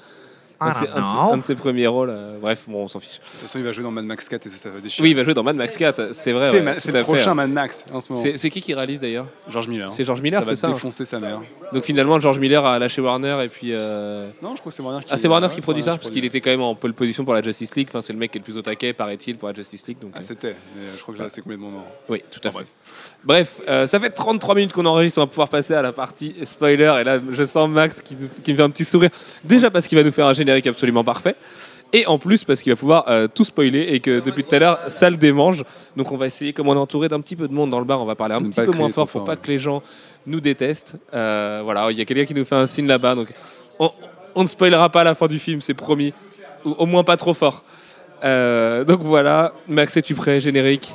un, de ses, un de ses- un de ses premiers rôles. euh, bref, bon, on s'en fiche. De toute façon, il va jouer dans Mad Max 4 et ça, ça va déchirer. Oui, il va jouer dans Mad Max 4, c'est vrai. c'est ouais, ma- le fait. prochain Mad Max en ce moment. C'est qui qui réalise d'ailleurs? George Miller. C'est George Miller, ça va c'est ça hein défoncer sa mère. Donc finalement, George Miller a lâché Warner et puis. euh, Non, je crois que c'est Warner qui. Ah, c'est Warner ouais, qui produit ça Parce qu'il était quand même en pole position pour la Justice League. Enfin, c'est le mec qui est le plus au taquet, paraît-il, pour la Justice League. Donc, Ah, euh, c'était. Je crois que là, c'est complètement mort. Oui, tout à fait. Bref, euh, ça fait 33 minutes qu'on enregistre, on va pouvoir passer à la partie spoiler. Et là, je sens Max qui, nous- qui me fait un petit sourire. Déjà parce qu'il va nous faire un générique absolument parfait. Et en plus parce qu'il va pouvoir euh, tout spoiler et que depuis tout à l'heure, ça le démange. Donc on va essayer, comme on est entouré d'un petit peu de monde dans le bar, on va parler un petit peu moins fort pour pas que les gens nous détestent. Euh, voilà, il y a quelqu'un qui nous fait un signe là-bas. Donc on, on ne spoilera pas la fin du film, c'est promis. Ou au moins pas trop fort. Donc voilà, Max, es-tu prêt? Générique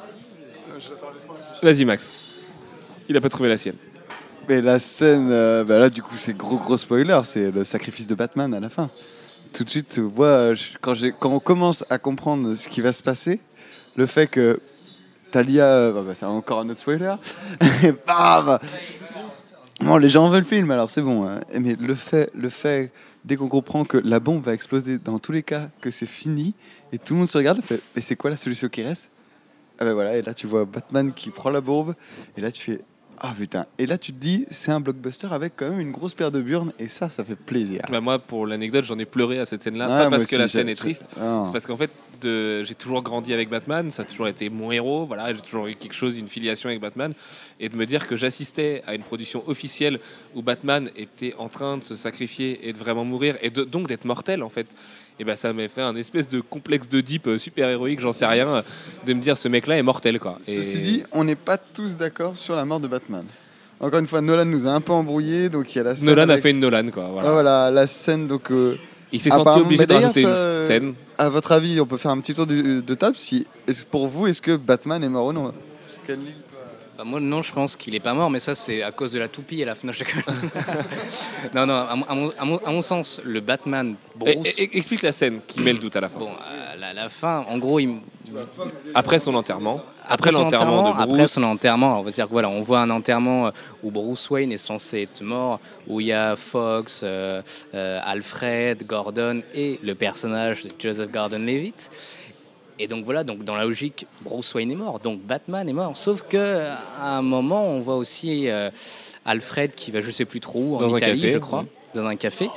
Vas-y, Max. Il a pas trouvé la sienne. Mais la scène, euh, bah là du coup c'est gros gros spoiler, c'est le sacrifice de Batman à la fin. Tout de suite, quand, on commence à comprendre ce qui va se passer, le fait que Talia, euh, bah, bah, c'est encore un autre spoiler, et bam Bon, les gens veulent le film, alors c'est bon. hein. Mais le fait, le fait, dès qu'on comprend que la bombe va exploser dans tous les cas, que c'est fini, et tout le monde se regarde, fait, mais c'est quoi la solution qui reste? Ah ben voilà, et là tu vois Batman qui prend la bombe, et là tu fais, ah putain. Et là tu te dis, c'est un blockbuster avec quand même une grosse paire de burnes, et ça, ça fait plaisir. Bah, moi, pour l'anecdote, j'en ai pleuré à cette scène-là. Ouais, pas parce que la scène est triste. Ah. C'est parce qu'en fait, de- j'ai toujours grandi avec Batman, ça a toujours été mon héros, voilà, j'ai toujours eu quelque chose, une filiation avec Batman, et de me dire que j'assistais à une production officielle où Batman était en train de se sacrifier et de vraiment mourir, et de- donc d'être mortel en fait, et ben ça m'a fait un espèce de complexe de deep super héroïque, j'en sais rien, euh, de me dire ce mec-là est mortel quoi. Et- Ceci dit, on n'est pas tous d'accord sur la mort de Batman. Encore une fois, Nolan nous a un peu embrouillés, donc il y a la scène. Nolan a fait une Nolan quoi. Voilà. Ah, voilà, la scène, donc. euh, Il s'est senti obligé de rajouter une euh, scène. à votre avis, on peut faire un petit tour du- de table. Si, pour vous, est-ce que Batman est mort ou non? Bah, moi, non, je pense qu'il est pas mort, mais ça, c'est à cause de la toupie et la FNAC. non, non, à mon, à mon- à mon- à mon sens, le Batman Et- Bruce. et- explique la scène qui met le doute à la fin. Bon, à la, la fin, en gros, il, Après son enterrement, après, après, son l'enterrement de Bruce, après son enterrement, on va dire voilà, on voit un enterrement euh, où Bruce Wayne est censé être mort, où il y a Fox, euh, euh, Alfred, Gordon et le personnage de Joseph Gordon-Levitt. Et donc voilà, donc dans la logique, Bruce Wayne est mort, donc Batman est mort. Sauf que à un moment, on voit aussi euh, Alfred qui va, je sais plus trop où, en Dans un Italie, café, je crois, dans un café.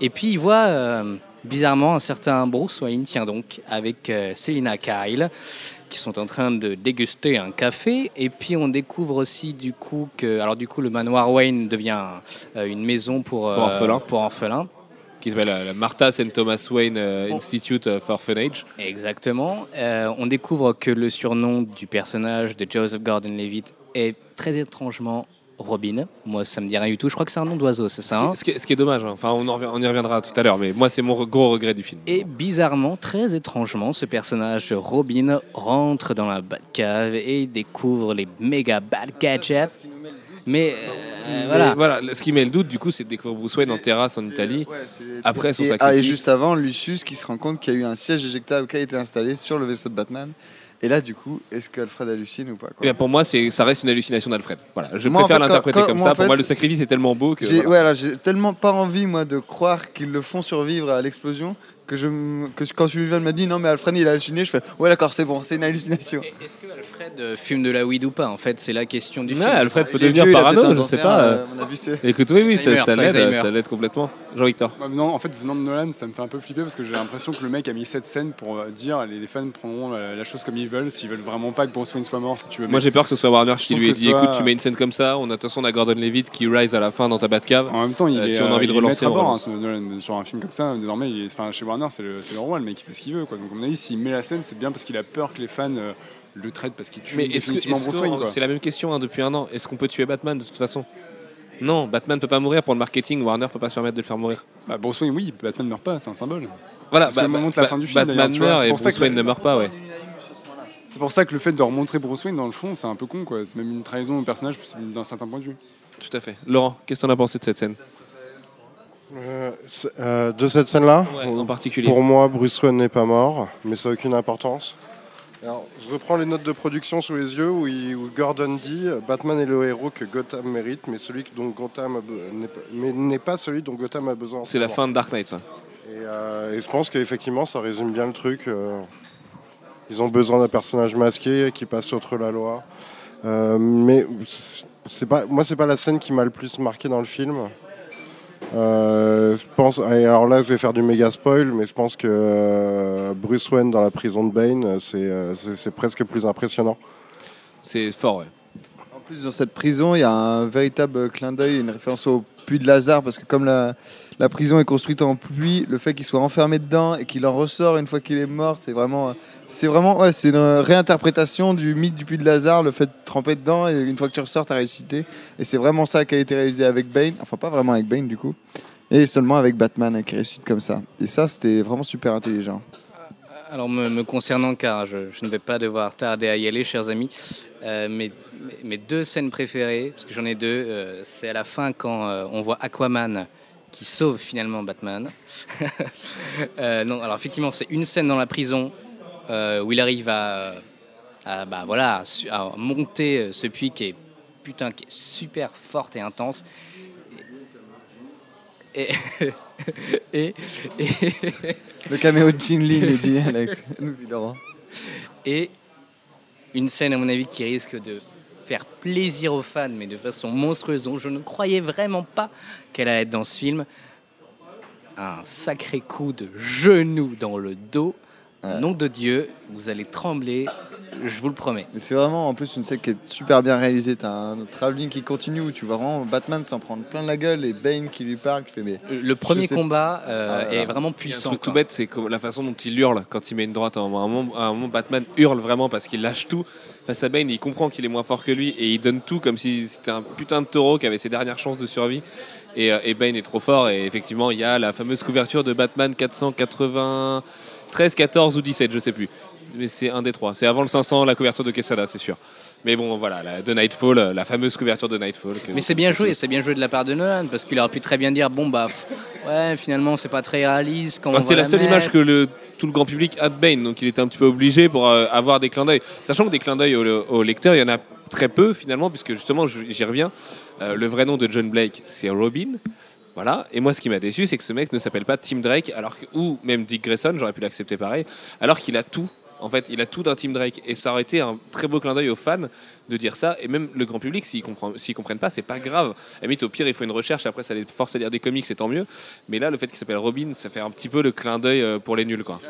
Et puis il voit euh, bizarrement un certain Bruce Wayne, tiens donc, avec euh, Selina Kyle, qui sont en train de déguster un café. Et puis on découvre aussi du coup que, alors du coup, le manoir Wayne devient euh, une maison pour, Pour orphelins. pour orphelins. Qui s'appelle euh, la Martha St. Thomas Wayne euh. Institute of Orphanage. Exactement. Euh, on découvre que le surnom du personnage de Joseph Gordon-Levitt est très étrangement Robin. Moi, ça me dit rien du tout. Je crois que c'est un nom d'oiseau, c'est Ce ça qui, hein ce qui est, ce qui est dommage, hein. enfin on, en revient- on y reviendra tout à l'heure, mais moi c'est mon re- gros regret du film. Et bizarrement, très étrangement, ce personnage Robin rentre dans la Batcave et découvre les méga bad gadgets. Mais euh, Mais voilà. voilà, ce qui met le doute du coup, c'est de découvrir Bruce Wayne en terrasse en Italie. Ouais, Après son et, sacrifice. ah, et juste avant, Lucius qui se rend compte qu'il y a eu un siège éjectable qui a été installé sur le vaisseau de Batman. Et là, du coup, est-ce qu'Alfred hallucine ou pas quoi Eh bien, pour moi, ça reste une hallucination d'Alfred. Voilà, je Moi, en préfère fait, l'interpréter comme moi, ça. en pour moi, le sacrifice est tellement beau que. J'ai voilà. ouais, alors, j'ai tellement pas envie, moi, de croire qu'ils le font survivre à l'explosion que, je, que quand Sullivan m'a dit non, mais Alfred il a halluciné, je fais ouais, d'accord, c'est bon, c'est une hallucination. Est-ce que Alfred euh, fume de la weed ou pas? En fait, c'est la question du Ouais, film. Alfred peut devenir parano, je sais pas. euh, mon avis, Écoute, oui, oui, ça, ça l'aide, Alzheimer. ça l'aide complètement. Jean-Victor. Bah, non, en fait, venant de Nolan, ça me fait un peu flipper parce que j'ai l'impression que le mec a mis cette scène pour euh, dire les, les fans prendront la, la chose comme ils veulent, s'ils veulent vraiment pas que Bruce Wayne soit mort, si tu veux. Moi, j'ai peur que ce soit Warner qui lui ait dit soit- écoute, tu mets une scène comme ça, on a de toute façon on a Gordon Levitt qui rise à la fin dans ta Batcave. En même temps, il Euh, est, si on a envie de relancer, hein, sur un film comme ça. Désormais, il est, enfin, chez Warner, c'est le, c'est le roi, le mec, il fait ce qu'il veut. Quoi. Donc, à mon avis, s'il met la scène, c'est bien parce qu'il a peur que les fans euh, le traitent parce qu'il tue Mais définitivement Bruce c'est la même question hein, depuis un an Est-ce qu'on peut tuer Batman de toute façon? Non, Batman peut pas mourir pour le marketing. Warner peut pas se permettre de le faire mourir. Bah, Bruce Wayne, oui, Batman meurt pas, c'est un symbole. Voilà, bah, montre la bah, fin du film, Batman meurt et pour ça Bruce que Wayne ne meurt pas, ouais. C'est pour ça que le fait de remontrer Bruce Wayne dans le fond, c'est un peu con. quoi. C'est même une trahison au personnage d'un certain point de vue. Tout à fait. Laurent, qu'est-ce que t'en as pensé de cette scène? Euh, euh, de cette scène-là, En particulier. pour moi, Bruce Wayne n'est pas mort, mais ça n'a aucune importance. Alors, je reprends les notes de production sous les yeux où, il- où Gordon dit Batman est le héros que Gotham mérite, mais celui dont Gotham n'est pas- celui dont Gotham a besoin. C'est la fin de Dark Knight, ça. Et, euh, et je pense qu'effectivement, ça résume bien le truc. euh, ils ont besoin d'un personnage masqué qui passe outre la loi. Mais c'est pas, moi, c'est pas la scène qui m'a le plus marqué dans le film. Euh, je pense, alors là, je vais faire du méga spoil, mais je pense que euh, Bruce Wayne dans la prison de Bane, c'est euh, c'est- c'est presque plus impressionnant. C'est fort, ouais. En plus, dans cette prison, il y a un véritable clin d'œil, une référence au puits de Lazare, parce que comme la, la prison est construite en puits, le fait qu'il soit enfermé dedans et qu'il en ressort une fois qu'il est mort, c'est vraiment, c'est vraiment, ouais, c'est une réinterprétation du mythe du puits de Lazare, le fait de tremper dedans et une fois que tu ressors, t'as ressuscité. Et c'est vraiment ça qui a été réalisé avec Bane, enfin pas vraiment avec Bane du coup, et seulement avec Batman qui ressuscite comme ça. Et ça, c'était vraiment super intelligent. Alors, me, concernant, car je, ne vais pas devoir tarder à y aller, chers amis, euh, mes, deux scènes préférées, parce que j'en ai deux, euh, c'est à la fin quand euh, on voit Aquaman qui sauve finalement Batman. Euh, non, alors effectivement, c'est une scène dans la prison euh, où il arrive à, à, bah, voilà, à monter euh, ce puits qui est, putain, qui est super forte et intense. Et, et, et, Le caméo de Jin Lee, nous dit Alex, nous dit Laurent. Et une scène, à mon avis, qui risque de faire plaisir aux fans, mais de façon monstrueuse, dont je ne croyais vraiment pas qu'elle allait être dans ce film. Un sacré coup de genou dans le dos. Ouais. Nom de Dieu, vous allez trembler, je vous le promets. Mais c'est vraiment en plus une scène qui est super bien réalisée. T'as un travelling qui continue où tu vois vraiment Batman s'en prendre plein la gueule et Bane qui lui parle, qui fait mais Le premier sais- combat euh, Ah là. est vraiment a un puissant. truc tout bête, c'est la façon dont il hurle quand il met une droite. À un moment, à un moment, Batman hurle vraiment parce qu'il lâche tout face à Bane. Il comprend qu'il est moins fort que lui et il donne tout comme si c'était un putain de taureau qui avait ses dernières chances de survie. Et, euh, et Bane est trop fort. Et effectivement, il y a la fameuse couverture de Batman 493, 14 ou 17, je sais plus. Mais c'est un des trois. C'est avant le 500, la couverture de Quesada, c'est sûr. Mais bon, voilà, la, de Nightfall, la fameuse couverture de Nightfall. que Mais c'est bien joué, c'est bien joué de la part de Nolan, parce qu'il aurait pu très bien dire bon bah ouais finalement c'est pas très réaliste quand Bah, on c'est la seule mettre. image que le, tout le grand public a de Bane, donc il était un petit peu obligé pour euh, avoir des clins d'œil. Sachant que des clins d'œil au, au lecteur, il y en a très peu finalement, puisque justement, j'y reviens, euh, le vrai nom de John Blake, c'est Robin. Voilà. Et moi, ce qui m'a déçu, c'est que ce mec ne s'appelle pas Tim Drake, alors ou même Dick Grayson, j'aurais pu l'accepter pareil, alors qu'il a tout. En fait, il a tout d'un Tim Drake. Et ça aurait été un très beau clin d'œil aux fans de dire ça. Et même le grand public, s'ils comprennent, s'ils comprennent pas, c'est pas grave. À la limite, au pire, il faut une recherche. Après, ça les force à lire des comics, c'est tant mieux. Mais là, le fait qu'il s'appelle Robin, ça fait un petit peu le clin d'œil euh, pour les nuls, quoi.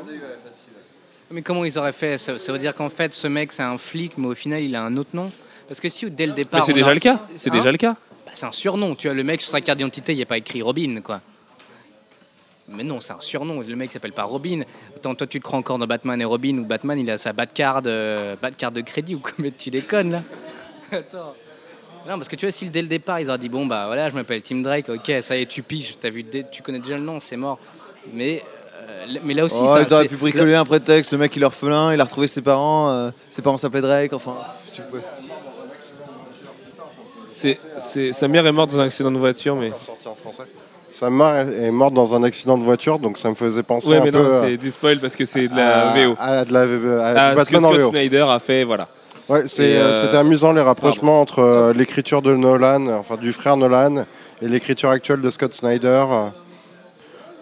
Mais comment ils auraient fait? Ça, ça veut dire qu'en fait ce mec c'est un flic, mais au final il a un autre nom? Parce que si dès le départ. Mais c'est on déjà a- le cas. C'est Hein déjà le cas. Bah, c'est un surnom, tu vois, le mec sur sa carte d'identité, il n'y a pas écrit Robin, quoi. Mais non, c'est un surnom, le mec s'appelle pas Robin. Attends, toi tu te crois encore dans Batman et Robin, ou Batman il a sa Batcard, euh, Batcard de crédit, ou mais tu déconnes là Attends. Non, parce que tu vois, si dès le départ ils auraient dit, bon bah voilà, je m'appelle Tim Drake, ok, ça y est, tu piges, as vu, tu connais déjà le nom, c'est mort. Mais, euh, mais là aussi, oh, ça, ils auraient pu bricoler un prétexte. Le mec il est orphelin, il a retrouvé ses parents, euh, ses parents s'appelaient Drake, enfin. Tu peux. C'est, c'est- sa mère est morte dans un accident de voiture, mais. Sorti en français. Sa mère est morte dans un accident de voiture, donc ça me faisait penser Ouais, un mais peu non, c'est du spoil parce que c'est de la à, VO. à de la à du Ah, ce que Scott VO. Snyder a fait, voilà. Ouais, euh, euh, c'était amusant les rapprochements entre euh, l'écriture de Nolan, enfin du frère Nolan, et l'écriture actuelle de Scott Snyder. euh.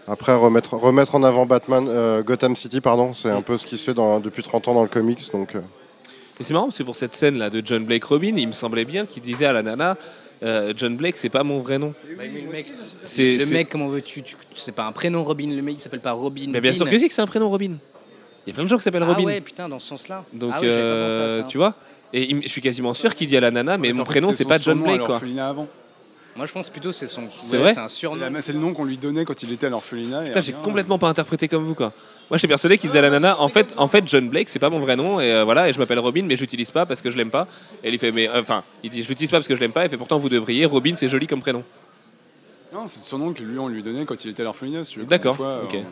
Après, remettre, remettre en avant Batman, euh, Gotham City, pardon, c'est un peu ce qui se fait dans- depuis 30 ans dans le comics. Donc, euh, c'est marrant parce que pour cette scène là de John Blake Robin, il me semblait bien qu'il disait à la nana euh, John Blake, c'est pas mon vrai nom. Bah, mais le mec, C'est, le c'est- mec, comment veux-tu tu- C'est pas un prénom Robin, le mec il s'appelle pas Robin. Mais bien sûr que si, que c'est un prénom Robin. Il y a plein de gens qui s'appellent Ah Robin. ouais, putain, dans ce sens-là. Donc, ah ouais, j'avais pas pensé à euh, ça. tu vois Et il- je suis quasiment sûr qu'il dit à la nana, mais Ouais, mon prénom c'est pas John Blake quoi. l'orphelinat avant. Moi je pense plutôt c'est son. C'est ouais, vrai C'est un surnom. c'est le nom qu'on lui donnait quand il était à l'orphelinat. et Putain, j'ai complètement pas interprété comme vous quoi. Moi j'étais persuadé qu'il disait à la nana en fait, en fait John Blake c'est pas mon vrai nom et euh, voilà et je m'appelle Robin mais je l'utilise pas parce que je l'aime pas. Et il fait mais euh, enfin il dit je l'utilise pas parce que je l'aime pas. Il fait pourtant vous devriez. Robin c'est joli comme prénom. Non, c'est le surnom que lui on lui donnait quand il était à l'orphelinat. si. D'accord, ok. euh,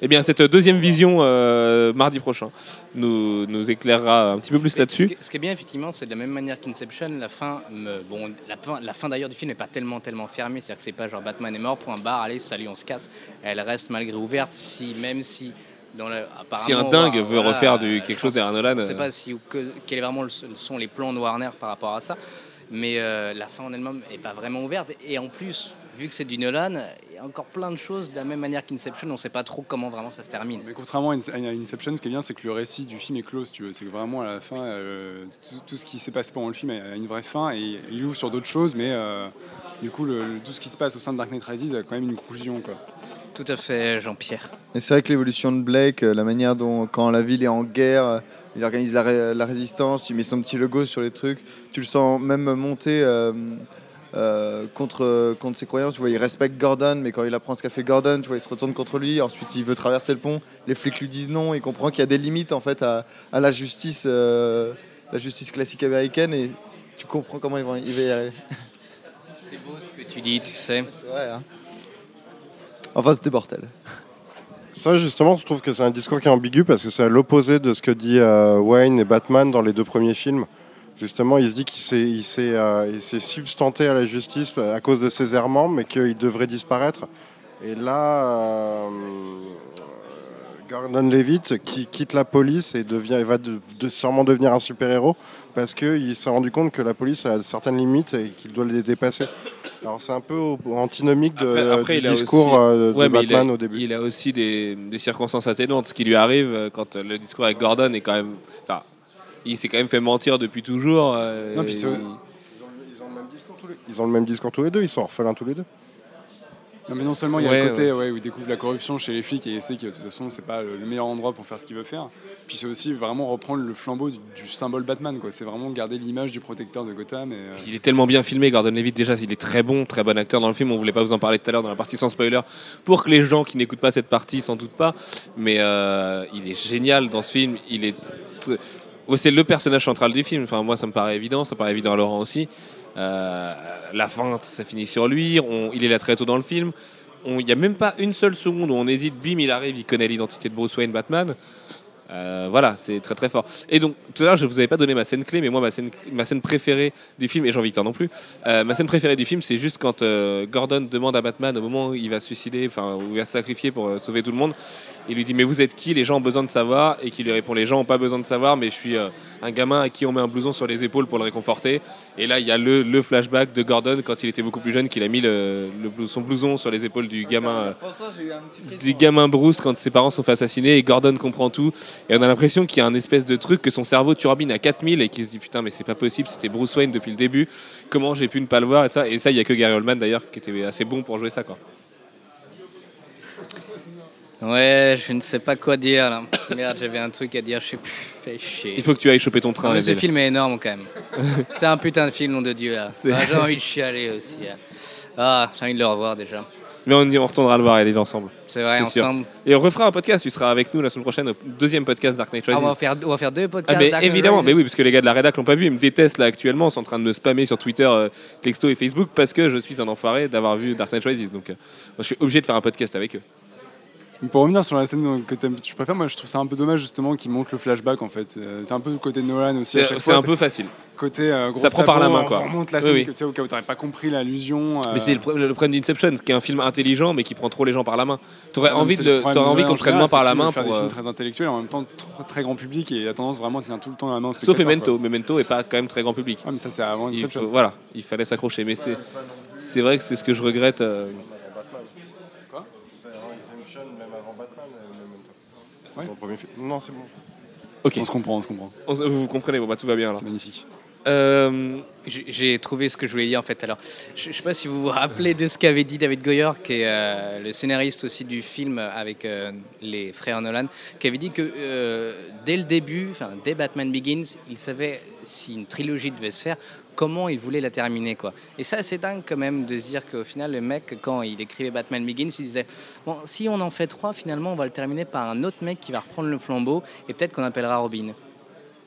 Eh bien cette deuxième vision euh, mardi prochain nous nous éclairera un petit peu plus là-dessus. ce qui est bien effectivement, c'est de la même manière qu'Inception, la fin, me, bon, la fin, la fin d'ailleurs du film n'est pas tellement tellement fermée, c'est-à-dire que c'est pas genre Batman est mort, point barre, allez salut on se casse. Elle reste malgré ouverte, si même si dans le, Si un dingue voilà, veut refaire du quelque chose derrière Nolan, Je ne sais euh, pas si, que, quel est vraiment le, sont les plans de Warner par rapport à ça, mais euh, la fin en elle-même n'est pas vraiment ouverte. Et en plus, vu que c'est du Nolan, il y a encore plein de choses de la même manière qu'Inception, on ne sait pas trop comment vraiment ça se termine. Mais contrairement à Ince- à Inception, ce qui est bien, c'est que le récit du film est close. Tu veux, c'est que vraiment à la fin, euh, tout, tout ce qui s'est passé pendant le film a une vraie fin et il ouvre sur d'autres choses, mais euh, du coup, le- le- tout ce qui se passe au sein de Dark Knight Rises a quand même une conclusion. Quoi. Tout à fait, Jean-Pierre. Et c'est vrai que l'évolution de Blake, euh, la manière dont, quand la ville est en guerre, il organise la, ré- la résistance, il met son petit logo sur les trucs, tu le sens même monter euh, euh, contre, contre ses croyances. Tu vois, il respecte Gordon, mais quand il apprend ce qu'a fait Gordon, tu vois, il se retourne contre lui. Ensuite, il veut traverser le pont. Les flics lui disent non. Il comprend qu'il y a des limites en fait à, à la justice, euh, la justice classique américaine, et tu comprends comment il va, il va y arriver. C'est beau ce que tu dis, tu sais. C'est vrai. Hein enfin, c'était mortel. Ça, justement, je trouve que c'est un discours qui est ambigu parce que c'est à l'opposé de ce que dit euh, Wayne et Batman dans les deux premiers films. Justement, il se dit qu'il s'est, il s'est, euh, il s'est substanté à la justice à cause de ses errements, mais qu'il devrait disparaître. Et là, euh, Gordon Levitt, qui quitte la police et devient, va de, de- sûrement devenir un super-héros parce qu'il s'est rendu compte que la police a certaines limites et qu'il doit les dépasser. Alors c'est un peu antinomique de, Après- après, du il discours aussi- euh, de Ouais, Batman a, au début. il a aussi des, des circonstances atténuantes. Ce qui lui arrive quand le discours avec Gordon est quand même. Enfin, il s'est quand même fait mentir depuis toujours. euh, Non, Ils ont, le même discours tous les... ils ont le même discours tous les deux, ils sont orphelins tous les deux. Non, mais non seulement il y a Ouais, le côté ouais, où il découvre la corruption chez les flics et il sait que de toute façon c'est pas le le meilleur endroit pour faire ce qu'il veut faire. Puis c'est aussi vraiment reprendre le flambeau du, du symbole Batman. quoi. C'est vraiment garder l'image du protecteur de Gotham. Et, euh, Il est tellement bien filmé, Gordon Levitt. Déjà, il est très bon, très bon acteur dans le film. On voulait pas vous en parler tout à l'heure dans la partie sans spoiler, pour que les gens qui n'écoutent pas cette partie s'en doutent pas. Mais euh, il est génial dans ce film. Il est, c'est le personnage central du film. Enfin, moi, ça me paraît évident. Ça paraît évident à Laurent aussi. Euh, la fin, ça finit sur lui. Il est là très tôt dans le film. Il n'y a même pas une seule seconde où on hésite. Bim, il arrive, il connaît l'identité de Bruce Wayne, Batman. Euh, voilà, c'est très très fort. Et donc, tout à l'heure, je vous avais pas donné ma scène clé, mais moi, ma scène, préférée du film, et Jean-Victor non plus, euh, ma scène préférée du film, c'est juste quand Gordon demande à Batman, au moment où il va se suicider, enfin, où il va se sacrifier pour sauver tout le monde, il lui dit Mais vous êtes qui? Les gens ont besoin de savoir. Et qui lui répond Les gens ont pas besoin de savoir, mais je suis euh, un gamin à qui on met un blouson sur les épaules pour le réconforter. Et là, il y a le, le flashback de Gordon quand il était beaucoup plus jeune, qu'il a mis le, le son blouson sur les épaules du gamin. euh, du gamin Bruce quand ses parents sont fait assassiner et Gordon comprend tout et on a l'impression qu'il y a un espèce de truc que son cerveau turbine à 4000 et qu'il se dit putain mais c'est pas possible c'était Bruce Wayne depuis le début comment j'ai pu ne pas le voir et ça? Et ça il y a que Gary Oldman d'ailleurs qui était assez bon pour jouer ça quoi Ouais, je ne sais pas quoi dire là. Merde, j'avais un truc à dire, je sais plus. Fais chier. il faut que tu ailles choper ton train Non, mais ce film est énorme quand même. c'est un putain de film, nom de Dieu là. Ah, j'ai envie de chialer aussi. là. Ah, j'ai envie de le revoir déjà. mais on, on retournera le voir elle est ensemble C'est vrai, sûr. ensemble. et on refera un podcast tu seras avec nous la semaine prochaine au deuxième podcast Dark Knight Ah, Rises on, va faire, on va faire deux Ah, podcasts. mais Dark Knight évidemment, mais oui, parce que les gars de la rédac l'ont pas vu, ils me détestent là actuellement, ils sont en train de me spammer sur Twitter, euh, texto et Facebook parce que je suis un enfoiré d'avoir vu Dark Knight Rises. Donc, euh, moi, je suis obligé de faire un podcast avec eux. Pour revenir sur la scène que tu préfères, moi je trouve ça un peu dommage justement qu'il montre le flashback en fait. Euh, C'est un peu le côté de Nolan aussi. C'est un peu facile. côté euh, gros Ça prend par la main, on quoi. remonte la scène oui. que, au cas où t'aurais pas compris l'allusion. euh, Mais c'est le, le problème d'Inception, qui est un film intelligent mais qui prend trop les gens par la main. T'aurais envie, de, de envie qu'on te prenne moins par la main faire pour. des euh, films très intellectuels et en même temps tr- très grand public et il a tendance vraiment à tenir tout le temps la main. au Sauf Memento. Memento est pas quand même très grand public. Ah, mais ça c'est avant Inception. voilà, il fallait s'accrocher. Mais c'est vrai que c'est ce que je regrette. euh, C'est avant Exemption, même avant Batman. C'est Ouais. son premier film. Non, c'est bon. Ok, On se comprend, on se comprend. On se- vous comprenez, bon, bah, tout va bien alors. C'est magnifique. Euh, J'ai j'ai trouvé ce que je voulais dire en fait. Alors, je, je sais pas si vous vous rappelez de ce qu'avait dit David Goyer, qui est euh, le scénariste aussi du film avec euh, les frères Nolan, qui avait dit que euh, dès le début, enfin dès Batman Begins, il savait si une trilogie devait se faire, comment il voulait la terminer quoi. Et ça, c'est dingue quand même de se dire qu'au final, le mec, quand il écrivait Batman Begins, il disait bon, si on en fait trois, finalement, on va le terminer par un autre mec qui va reprendre le flambeau et peut-être qu'on appellera Robin.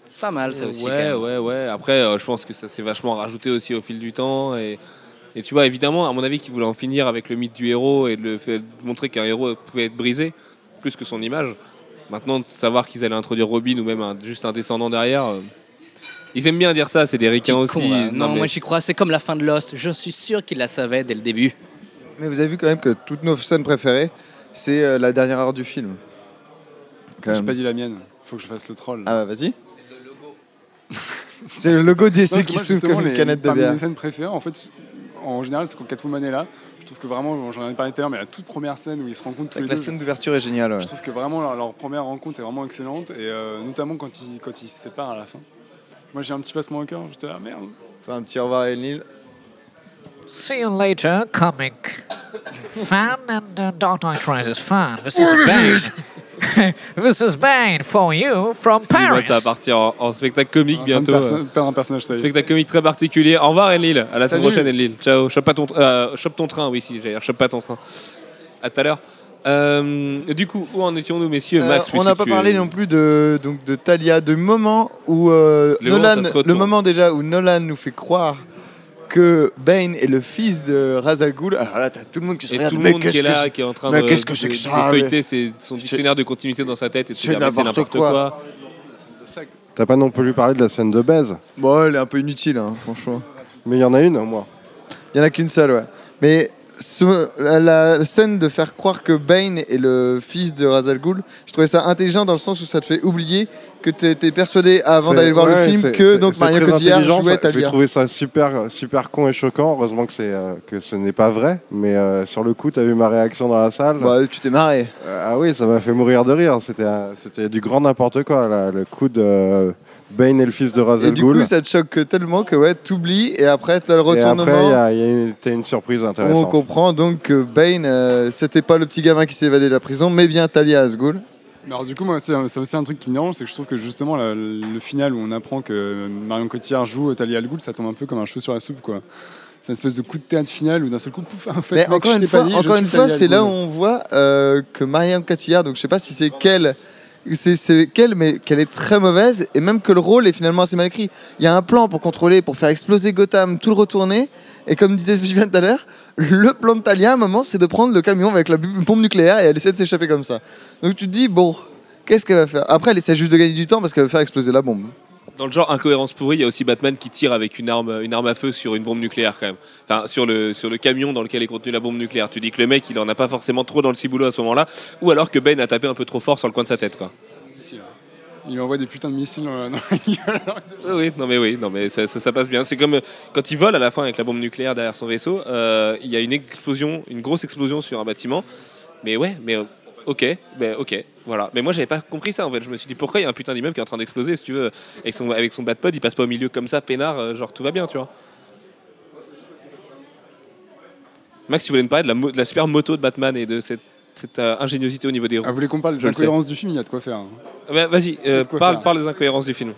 C'est pas mal ça aussi. quand ouais, même. ouais, ouais. Après, euh, je pense que ça s'est vachement rajouté aussi au fil du temps. Et, et tu vois, évidemment, à mon avis, qu'ils voulaient en finir avec le mythe du héros et de, le fait, de montrer qu'un héros pouvait être brisé, plus que son image. Maintenant, de savoir qu'ils allaient introduire Robin ou même un- juste un descendant derrière. euh, ils aiment bien dire ça, c'est des ricains aussi. con. Non, mais- moi j'y crois, c'est comme la fin de Lost. Je suis sûr qu'il la savait dès le début. Mais vous avez vu quand même que toutes nos scènes préférées, c'est euh, la dernière heure du film. J'ai pas dit la mienne. Faut que je fasse le troll. Ah bah vas-y. C'est le logo Non, d'essai parce que qui s'ouvre comme une les- canette de parmi bière. mes scènes préférées, en fait, en général, c'est quand Catwoman est là. Je trouve que vraiment, j'en ai parlé tout à l'heure, mais la toute première scène où ils se rencontrent tous Avec les la deux, scène d'ouverture est géniale. ouais. je trouve que vraiment leur, leur première rencontre est vraiment excellente, et euh, notamment quand ils, quand ils se séparent à la fin. Moi, j'ai un petit passement au cœur. J'étais là, merde. Enfin, un petit au revoir à Neil. See you later, comic fan and uh, Dark Knight Rises fan. This is bad. this is Bane for you from Paris. ça va partir en, en spectacle comique En bientôt. perso- perdre un personnage, ça y est. Spectacle comique très particulier. Au revoir Enlil. À la semaine prochaine Enlil. Ciao. Chope pas ton, euh, chope ton train. Oui, si, j'allais dire chope pas ton train. À tout à l'heure. Euh, du coup, où en étions-nous, messieurs Euh, Max, on n'a pas parlé non plus de, donc, de Talia, de moment où euh, Le moment, Nolan, retourne. le moment déjà où Nolan nous fait croire que Bane est le fils de Ra's al Ghul. Alors là, t'as tout le monde qui se Et regarde. tout le mais monde qui est là, qui est en train mais de, qu'est-ce que de- c'est que de ça, feuilleter son dictionnaire de continuité dans sa tête et se C'est dire, mais c'est n'importe quoi. quoi. T'as pas non plus parlé de la scène de baise, Bon, elle est un peu inutile, hein, franchement. mais il y en a une, moi. Il y en a qu'une seule, ouais. Mais ce- la, la scène de faire croire que Bane est le fils de Ra's al Ghul, je trouvais ça intelligent dans le sens où ça te fait oublier que tu étais persuadé avant d'aller voir ouais, le film que donc très Cotillard jouait ça- J'ai trouvé ça super, super con et choquant. Heureusement que, c'est, euh, que ce n'est pas vrai. Mais euh, sur le coup, t'as vu ma réaction dans la salle. Bah, tu t'es marré. Euh, ah oui, ça m'a fait mourir de rire. C'était, du grand n'importe quoi. là. Le coup de Bane et le fils de Ra's Et al du Ghul. coup, ça te choque tellement que ouais, t'oublies et après t'as le Et après, il y retournement. a, il y a une, t'as une surprise on intéressante. comprend donc que Bane, euh, c'était pas le petit gamin qui s'est évadé de la prison, mais bien Talia Asghul. Mais alors du coup, moi, c'est c'est aussi un truc qui me dérange, c'est que je trouve que justement la- le final où on apprend que Marion Cotillard joue Talia Al Ghul, ça tombe un peu comme un cheveu sur la soupe, quoi. C'est une espèce de coup de théâtre final où d'un seul coup, pouf, en fait, Mais mec, encore je une t'ai fois, pas dit, je encore suis une fois, Talia Al c'est là où Ghul. on voit euh, que Marianne Cotillard, donc je sais pas si c'est qu'elle, c'est qu'elle, mais qu'elle est très mauvaise et même que le rôle est finalement assez mal écrit. Il y a un plan pour contrôler, pour faire exploser Gotham, tout le retourner. Et comme disait Sylvain tout à l'heure, le plan de Talia, à un moment, c'est de prendre le camion avec la bombe nucléaire et elle essaie de s'échapper comme ça. Donc tu te dis, bon, qu'est-ce qu'elle va faire? Après, elle essaie juste de gagner du temps parce qu'elle veut faire exploser la bombe. Dans le genre incohérence pourrie, il y a aussi Batman qui tire avec une arme, une arme à feu sur une bombe nucléaire quand même. Enfin, sur le, sur le camion dans lequel est contenue la bombe nucléaire. Tu dis que le mec, il en a pas forcément trop dans le ciboulot à ce moment-là, ou alors que Ben a tapé un peu trop fort sur le coin de sa tête, quoi. Il lui envoie des putins de missiles dans la, gueule. Oui, oui, non mais oui, non mais ça, ça- ça passe bien. C'est comme euh, quand il vole à la fin avec la bombe nucléaire derrière son vaisseau. euh, il y a une explosion, une grosse explosion sur un bâtiment. Mais ouais, mais euh, ok, ben ok, voilà. Mais moi j'avais pas compris ça en fait. Je me suis dit pourquoi il y a un putain d'immeuble qui est en train d'exploser, si tu veux, avec son avec son batpod, il passe pas au milieu comme ça, peinard, euh, genre tout va bien, tu vois. Max, tu voulais me parler de la, mo- de la super moto de Batman et de cette, cette, euh, ingéniosité au niveau des roues. Ah, vous voulez qu'on parle des Je le sais. incohérences du film? Il y a de quoi faire. hein. Ah Vas-y, euh, de quoi parle, faire. parle des incohérences du film.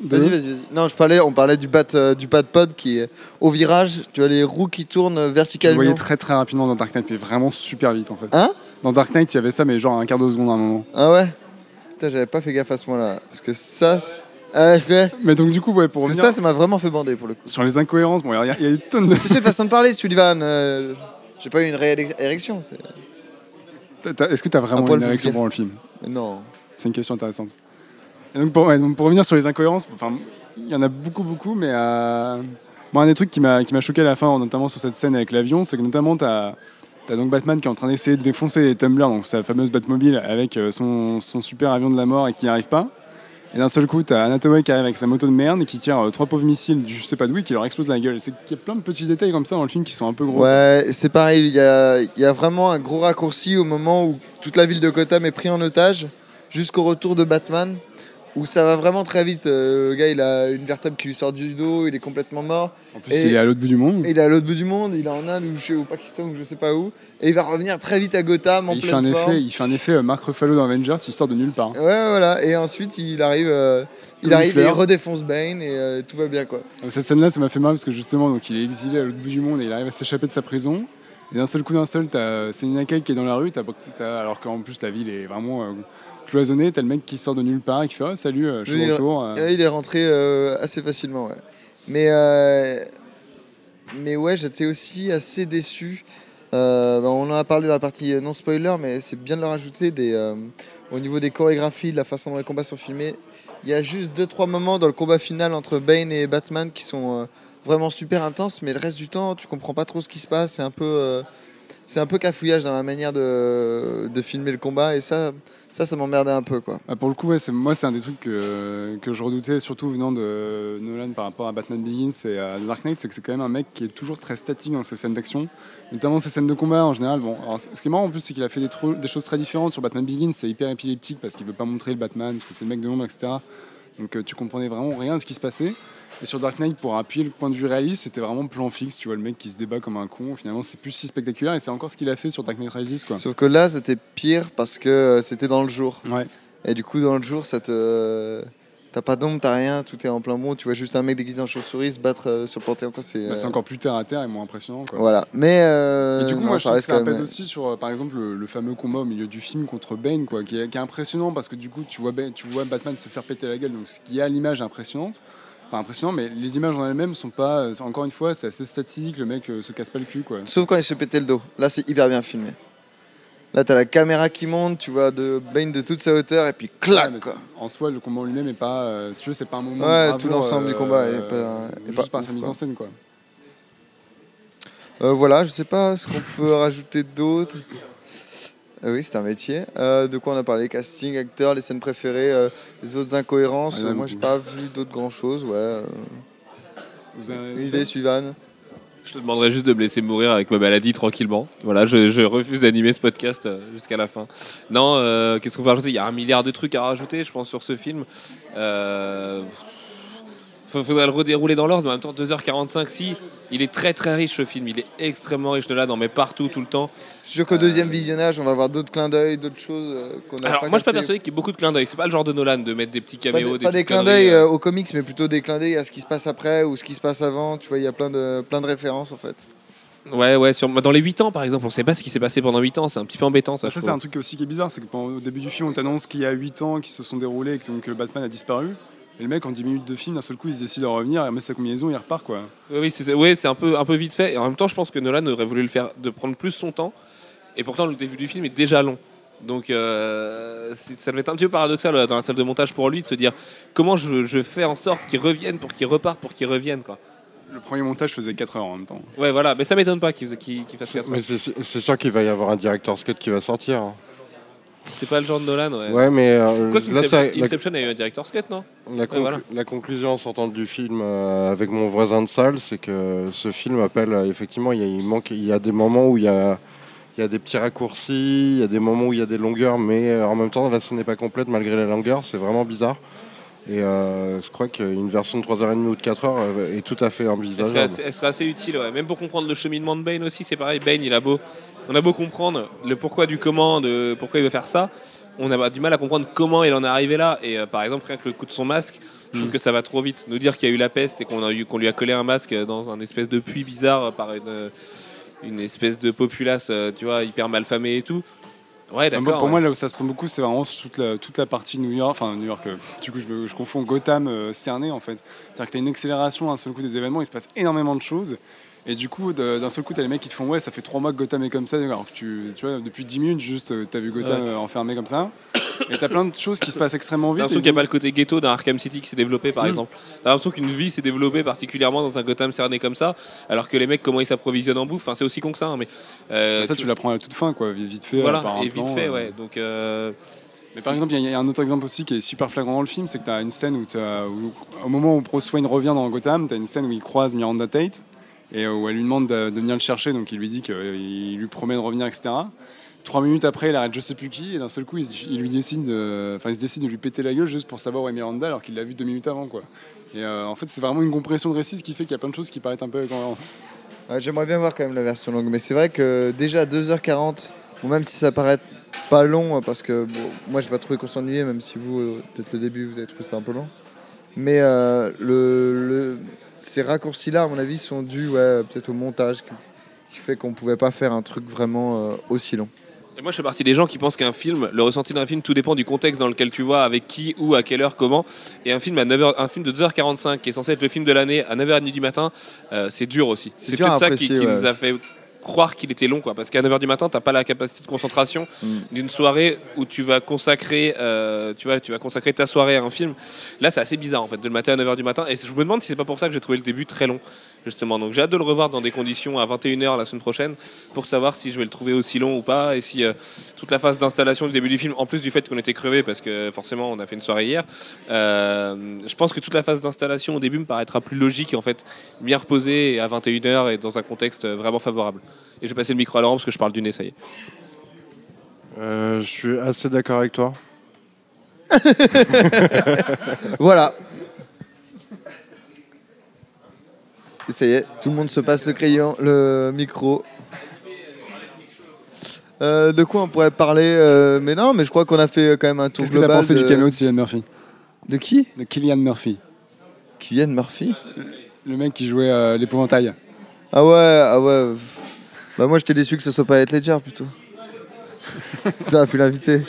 Vas-y, vas-y, vas-y. Non, je parlais, on parlait du bat, euh, du bat pod qui est au virage. Tu as les roues qui tournent le verticalement. voyais très très rapidement dans Dark Knight, mais vraiment super vite en fait. Hein? Dans Dark Knight, il y avait ça, mais genre un quart de seconde à un moment. Ah ouais? Putain, j'avais pas fait gaffe à ce moment-là. Parce que ça. c'est- Ah, ouais. Mais donc du coup, ouais, pour Parce que revenir ça, ça m'a vraiment fait bander pour le coup. sur les incohérences, bon, il y, a- il y a des tonnes de... Tu sais, façon de parler, Sullivan. euh, J'ai pas eu une réelle é- érection. c'est- T'as- t'as- Est-ce que tu as Un vraiment poil une érection vulgaire. pendant le film? Non. C'est une question intéressante. Donc pour, revenir sur les incohérences, enfin, il y en a beaucoup, beaucoup, mais euh, un des trucs qui m'a choqué à la fin, notamment sur cette scène avec l'avion, c'est que notamment tu as, donc Batman qui est en train d'essayer de défoncer les tumblers, donc sa fameuse Batmobile, avec euh, son, super avion de la mort et qui n'y arrive pas. Et d'un seul coup, tu as Anatoway qui arrive avec sa moto de merde et qui tire euh, trois pauvres missiles, du je sais pas d'où, et qui leur explose la gueule. C'est qu'il y a plein de petits détails comme ça dans le film qui sont un peu gros. Ouais, c'est pareil. Il y a, y a vraiment un gros raccourci au moment où toute la ville de Gotham est prise en otage jusqu'au retour de Batman. Où ça va vraiment très vite. Euh, le gars, il a une vertèbre qui lui sort du dos, il est complètement mort. En plus, Et- il est à l'autre bout du monde. Il est à l'autre bout du monde, il est en Inde ou chez- au Pakistan ou je sais pas où. Et il va revenir très vite à Gotham en il, fait un forme. effet, il fait un effet euh, Mark Ruffalo dans Avengers, il sort de nulle part. Ouais, voilà. Et ensuite, il arrive, euh, il arrive et il redéfonce Bane et tout va bien quoi. Donc, Cette scène-là, ça m'a fait mal parce que justement, donc, il est exilé à l'autre bout du monde et il arrive à s'échapper de sa prison. Et d'un seul coup, d'un seul, t'as Selina Kyle qui est dans la rue, alors qu'en plus la ville est vraiment cloisonnée. T'as le mec qui sort de nulle part et qui fait oh, Salut, euh, je suis retour. euh. Il est rentré euh, assez facilement, ouais. Mais, mais ouais, j'étais aussi assez déçu. Euh, bah, on en a parlé dans la partie non spoiler, mais c'est bien de le rajouter des, euh, au niveau des chorégraphies, de la façon dont les combats sont filmés. Il y a juste 2-3 moments dans le combat final entre Bane et Batman qui sont euh, vraiment super intenses, mais le reste du temps, tu comprends pas trop ce qui se passe. C'est un peu, c'est un peu cafouillage dans la manière de, de filmer le combat, et ça, ça, ça m'emmerdait un peu, quoi. Ah, pour le coup, moi, c'est un des trucs que, je redoutais, surtout venant de Nolan par rapport à Batman Begins et à Dark Knight, c'est que c'est quand même un mec qui est toujours très statique dans ses scènes d'action, notamment ses scènes de combat en général. Bon, alors, ce qui est marrant en plus, c'est qu'il a fait des choses très différentes sur Batman Begins, c'est hyper épileptique parce qu'il veut pas montrer le Batman, parce que c'est le mec de l'ombre, etc. Donc euh, tu comprenais vraiment rien de ce qui se passait. Et sur Dark Knight, pour appuyer le point de vue réaliste, c'était vraiment plan fixe. Tu vois, le mec qui se débat comme un con. Finalement, c'est plus si spectaculaire. Et c'est encore ce qu'il a fait sur Dark Knight Rises, quoi. Sauf que là, c'était pire parce que euh, c'était dans le jour. Ouais. Et du coup, dans le jour, ça te. T'as pas d'ombre, t'as rien, tout est en plein bon. Tu vois juste un mec déguisé en chauve-souris se battre euh, sur le Panthéon. C'est Bah, euh, encore plus terre à terre et moins impressionnant, quoi. Voilà. Mais. euh, du coup, non, moi, je trouve que ça pèse même- aussi sur, euh, par exemple, le, le fameux combat au milieu du film contre Bane, quoi, qui est, qui est impressionnant parce que du coup, tu vois, Bane- tu vois Batman se faire péter la gueule, donc ce qui a l'image impressionnante. Enfin, impressionnant, mais les images en elles-mêmes sont pas. euh, Encore une fois, c'est assez statique, le mec euh, se casse pas le cul, quoi. Sauf quand il se péter le dos. Là, c'est hyper bien filmé. Là, t'as la caméra qui monte, tu vois de Bane de toute sa hauteur, et puis Ouais, clac mais quoi. c'est- en soi, le combat en lui-même est pas. euh, si tu veux, c'est pas un moment. Ouais, bravoure, tout l'ensemble du combat est pas- est juste pas par ouf, sa mise quoi. en scène, quoi. Euh, voilà, je sais pas ce qu'on peut rajouter d'autre. Euh, oui, c'est un métier. Euh, de quoi on a parlé? Casting, acteurs, les scènes préférées, euh, les autres incohérences? Ah, il Moi, j'ai beaucoup. pas vu d'autres grand chose. Ouais. euh, Vous avez- Une idée, Sylvain? Je te demanderais juste de me laisser mourir avec ma maladie tranquillement. Voilà, je, je refuse d'animer ce podcast jusqu'à la fin. Non, euh, qu'est-ce qu'on peut rajouter? Il y a un milliard de trucs à rajouter, je pense, sur ce film. Euh... Faut- Faudrait le redérouler dans l'ordre, mais en même temps, 2h45, si. Il est très très riche ce film, il est extrêmement riche de là, dans mais partout, tout le temps. Je suis sûr qu'au deuxième visionnage, on va voir d'autres clins d'œil, d'autres choses euh, qu'on a Alors, pas moi je suis pas persuadé qu'il y ait beaucoup de clins d'œil. C'est pas le genre de Nolan de mettre des petits Pas, caméos. des, pas des clins d'œil euh. euh, aux comics, mais plutôt des clins d'œil à ce qui se passe après ou ce qui se passe avant. Tu vois, il y a plein de, plein de références en fait. Ouais, ouais, sur... dans les 8 ans par exemple, on sait pas ce qui s'est passé pendant 8 ans, c'est un petit peu embêtant ça. Ça, je c'est un truc aussi qui est bizarre, c'est que pendant- au début du film, on t'annonce qu'il y a 8 ans qui se sont déroulés et que donc, le Batman a disparu. Et le mec, en 10 minutes de film, d'un seul coup, il se décide de revenir, il remet sa combinaison, il repart, quoi. Oui, c'est ouais, un peu, un peu vite fait. Et en même temps, je pense que Nolan aurait voulu le faire, de prendre plus son temps. Et pourtant, le début du film est déjà long. Donc, euh, c'est- ça devait être un petit peu paradoxal euh, dans la salle de montage pour lui de se dire comment je, je fais en sorte qu'ils reviennent pour qu'ils repartent pour qu'ils reviennent. Quoi. Le premier montage faisait 4 heures en même temps. Ouais, voilà. Mais ça m'étonne pas qu'il qu'il fasse 4 Mais c'est c'est sûr qu'il va y avoir un director's cut qui va sortir. hein. C'est pas le genre de Nolan. Ouais. Ouais, mais euh, Quoi là, ça- la, Inception a eu un director's cut, non la conclu- voilà. la conclusion sortante du film euh, avec mon voisin de salle, c'est que ce film appelle euh, effectivement, il y, a, il manque, il y a des moments où il y a, il y a des petits raccourcis, il y a des moments où il y a des longueurs, mais euh, en même temps, la scène n'est pas complète malgré la longueur, c'est vraiment bizarre. Et euh, je crois qu'une version de 3h30 ou de 4h euh, est tout à fait elle serait, envisageable. assez, elle serait assez utile, ouais. même pour comprendre le cheminement de Bane aussi, c'est pareil. Bane, il a beau, on a beau comprendre le pourquoi du comment, de pourquoi il veut faire ça, on a du mal à comprendre comment il en est arrivé là. Et euh, par exemple, rien que le coup de son masque, je trouve Mm. que ça va trop vite. Nous dire qu'il y a eu la peste et qu'on qu'on lui a collé un masque dans un espèce de puits bizarre par une, une espèce de populace, euh, tu vois, hyper malfamée et tout. Ouais, Moi, d'accord. pour ouais. moi, là où ça se sent beaucoup, c'est vraiment toute la, toute la partie New York, enfin New York, euh, du coup, je, me- je confonds Gotham euh, cerné en fait. C'est-à-dire que tu as une accélération d'un seul coup des événements, il se passe énormément de choses. Et du coup, d'un seul coup, tu as les mecs qui te font Ouais, ça fait trois mois que Gotham est comme ça. Alors que tu, tu vois, depuis 10 minutes, juste, tu as vu Gotham Ouais. euh, enfermé comme ça. Et tu as plein de choses qui se passent extrêmement T'as vite. l'impression et qu'il n'y a pas le côté ghetto d'un Arkham City qui s'est développé par Mm. exemple. T'as l'impression qu'une vie s'est développée particulièrement dans un Gotham cerné comme ça, alors que les mecs, comment ils s'approvisionnent en bouffe, enfin, c'est aussi con que ça. hein, mais, euh, ça, tu l'apprends à toute fin, quoi, vite fait. Voilà, euh, par un et plan, vite fait, euh. ouais. Donc, euh, Mais par exemple, il y, a- un autre exemple aussi qui est super flagrant dans le film, c'est que tu as une scène où, t'as- où- au moment où Bruce Wayne revient dans Gotham, tu as une scène où il croise Miranda Tate et euh, où elle lui demande de, venir le chercher, donc il lui dit qu'il lui promet de revenir, etc. Trois minutes après, il arrête je sais plus qui, et d'un seul coup, il, se- décide de, lui péter la gueule juste pour savoir où est Miranda, alors qu'il l'a vu deux minutes avant, quoi. Et euh, en fait, c'est vraiment une compression de récit, ce qui fait qu'il y a plein de choses qui paraissent un peu J'aimerais bien voir quand même la version longue, mais c'est vrai que déjà 2h40, bon, même si ça paraît pas long, parce que bon, moi j'ai pas trouvé qu'on s'ennuyait, même si vous, euh, peut-être le début, vous avez trouvé ça un peu long. Mais euh, le- ces raccourcis-là, à mon avis, sont dus ouais, peut-être au montage qui, fait qu'on pouvait pas faire un truc vraiment euh, aussi long. et moi, je fais partie des gens qui pensent qu'un film, le ressenti d'un film, tout dépend du contexte dans lequel tu vois, avec qui, où, à quelle heure, comment. Et un film, à 9h, un film de 2h45 qui est censé être le film de l'année à 9h30 du matin, euh, c'est dur aussi. C'est peut-être ça qui, apprécier, qui ouais. nous a fait croire qu'il était long, quoi. Parce qu'à 9h du matin, t'as pas la capacité de concentration Mm. d'une soirée où tu vas consacrer, euh, tu vois, tu vas consacrer ta soirée à un film. Là, c'est assez bizarre en fait de le mater à 9h du matin. Et je me demande si c'est pas pour ça que j'ai trouvé le début très long, justement. Donc j'ai hâte de le revoir dans des conditions à 21h la semaine prochaine pour savoir si je vais le trouver aussi long ou pas et si euh, toute la phase d'installation du début du film, en plus du fait qu'on était crevé parce que forcément on a fait une soirée hier, euh, je pense que toute la phase d'installation au début me paraîtra plus logique et en fait bien reposée et à 21h et dans un contexte vraiment favorable. Et je vais passer le micro à Laurent parce que je parle du nez, ça y est. Euh, je suis assez d'accord avec toi. Voilà. Et ça y est, tout le monde se passe le crayon, le micro. Euh, de quoi on pourrait parler euh, Mais non, mais je crois qu'on a fait quand même un tour Qu'est-ce que t'as global. pensé de... du caméo de Cillian Murphy de qui De Killian Murphy, Kylian Murphy le mec qui jouait euh, l'épouvantail. Ah ouais, ah ouais. Bah moi j'étais déçu que ce soit pas Heath Ledger plutôt. Ils auraient pu l'inviter.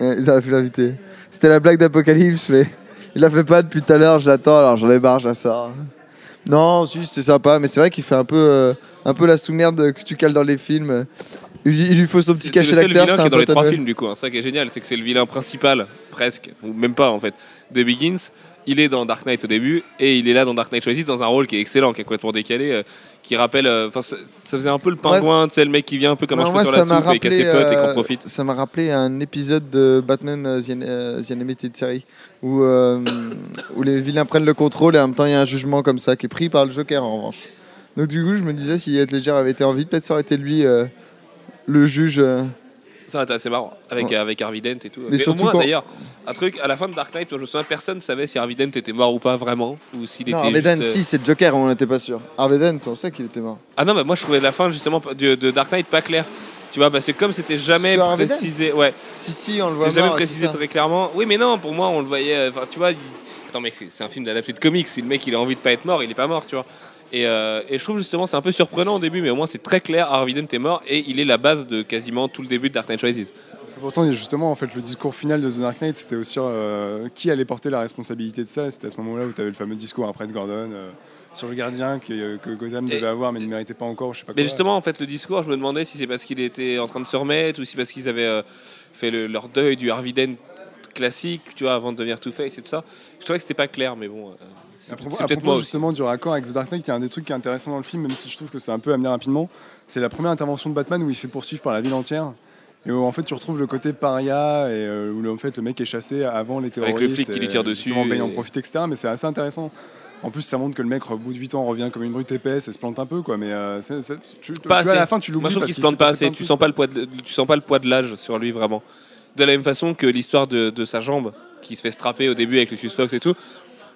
Ils auraient pu l'inviter. C'était la blague d'Apocalypse, mais il la fait pas depuis tout à l'heure, je l'attends, alors j'en ai marre, je la sors. Non, si, c'est sympa, mais c'est vrai qu'il fait un peu, euh, un peu la sous-merde que tu cales dans les films. Il, il lui faut son petit C'est c'est cachet le seul d'acteur, vilain c'est qui est dans les trois films du coup. hein. Ça qui est génial, c'est que c'est le vilain principal, presque, ou même pas en fait, de Begins. Il est dans Dark Knight au début et il est là dans Dark Knight Rises dans un rôle qui est excellent, qui est complètement décalé, euh, qui rappelle. euh, Enfin, ça, ça faisait un peu le pingouin, tu sais, le mec qui vient un peu comme un cheveu sur la soupe et qui a ses potes et qu'on euh, profite. Ça m'a rappelé un épisode de Batman The, euh, The Animated Series où, où les vilains prennent le contrôle et en même temps il y a un jugement comme ça qui est pris par le Joker en revanche. Donc du coup je me disais si Heath Ledger avait été en vie, peut-être ça aurait été lui le juge. Ça été assez marrant avec, Ouais. avec Harvey Dent et tout. Mais Mais, au moins quand- d'ailleurs, un truc à la fin de Dark Knight, moi, je me souviens, personne savait si Harvey Dent était mort ou pas vraiment, ou s'il Non, était. Harvey Dent, euh, si c'est le Joker, on n'était pas sûr. Harvey Dent, on sait qu'il était mort. Ah non, mais moi je trouvais la fin justement de, de Dark Knight pas claire. Tu vois, parce que comme c'était jamais Sur précisé, ouais, Si si, on le voit c'est jamais mort précisé très clairement. Oui, mais non, pour moi, on le voyait. euh, Enfin, tu vois, il- attends, c'est c'est un film d'adapté de comics. Si le mec il a envie de pas être mort, il est pas mort, tu vois. Et, euh, et je trouve justement c'est un peu surprenant au début, mais au moins c'est très clair. Harvey est mort et il est la base de quasiment tout le début de Dark Knight Rises. Parce que pourtant, justement, en fait, le discours final de The Dark Knight, c'était aussi euh, qui allait porter la responsabilité de ça. C'était à ce moment-là où tu avais le fameux discours après de Gordon euh, sur le gardien qui, que Gotham Et- devait avoir mais ne méritait pas encore, je sais pas Mais quoi. justement, en fait, le discours, je me demandais si c'est parce qu'il était en train de se remettre ou si parce qu'ils avaient euh, fait le- leur deuil du Harvey Dent classique, tu vois, avant de devenir Two-Face et tout ça. Je trouvais que c'était pas clair, mais bon, euh, c'est À propos, à moi aussi. justement du raccord avec The Dark Knight, il y a un des trucs qui est intéressant dans le film, même si je trouve que c'est un peu amené rapidement, c'est la première intervention de Batman où il se fait poursuivre par la ville entière. Et où en fait tu retrouves le côté paria et euh, où en fait le mec est chassé avant les terroristes. le flic qui et lui tire dessus Bane en et- profite, etc. Mais c'est assez intéressant. En plus, ça montre que le mec, au bout de 8 ans, revient comme une brute épaisse et se plante un peu, quoi. Mais euh, c'est- c'est- tu, tu Pas vois, à la fin, tu l'oublies. Moi, je trouve qu'il se plante pas assez. Tu sens pas le poids, de, tu sens pas le poids de l'âge sur lui vraiment. De la même façon que l'histoire de, de sa jambe qui se fait strapper au début avec Lucius Fox et tout.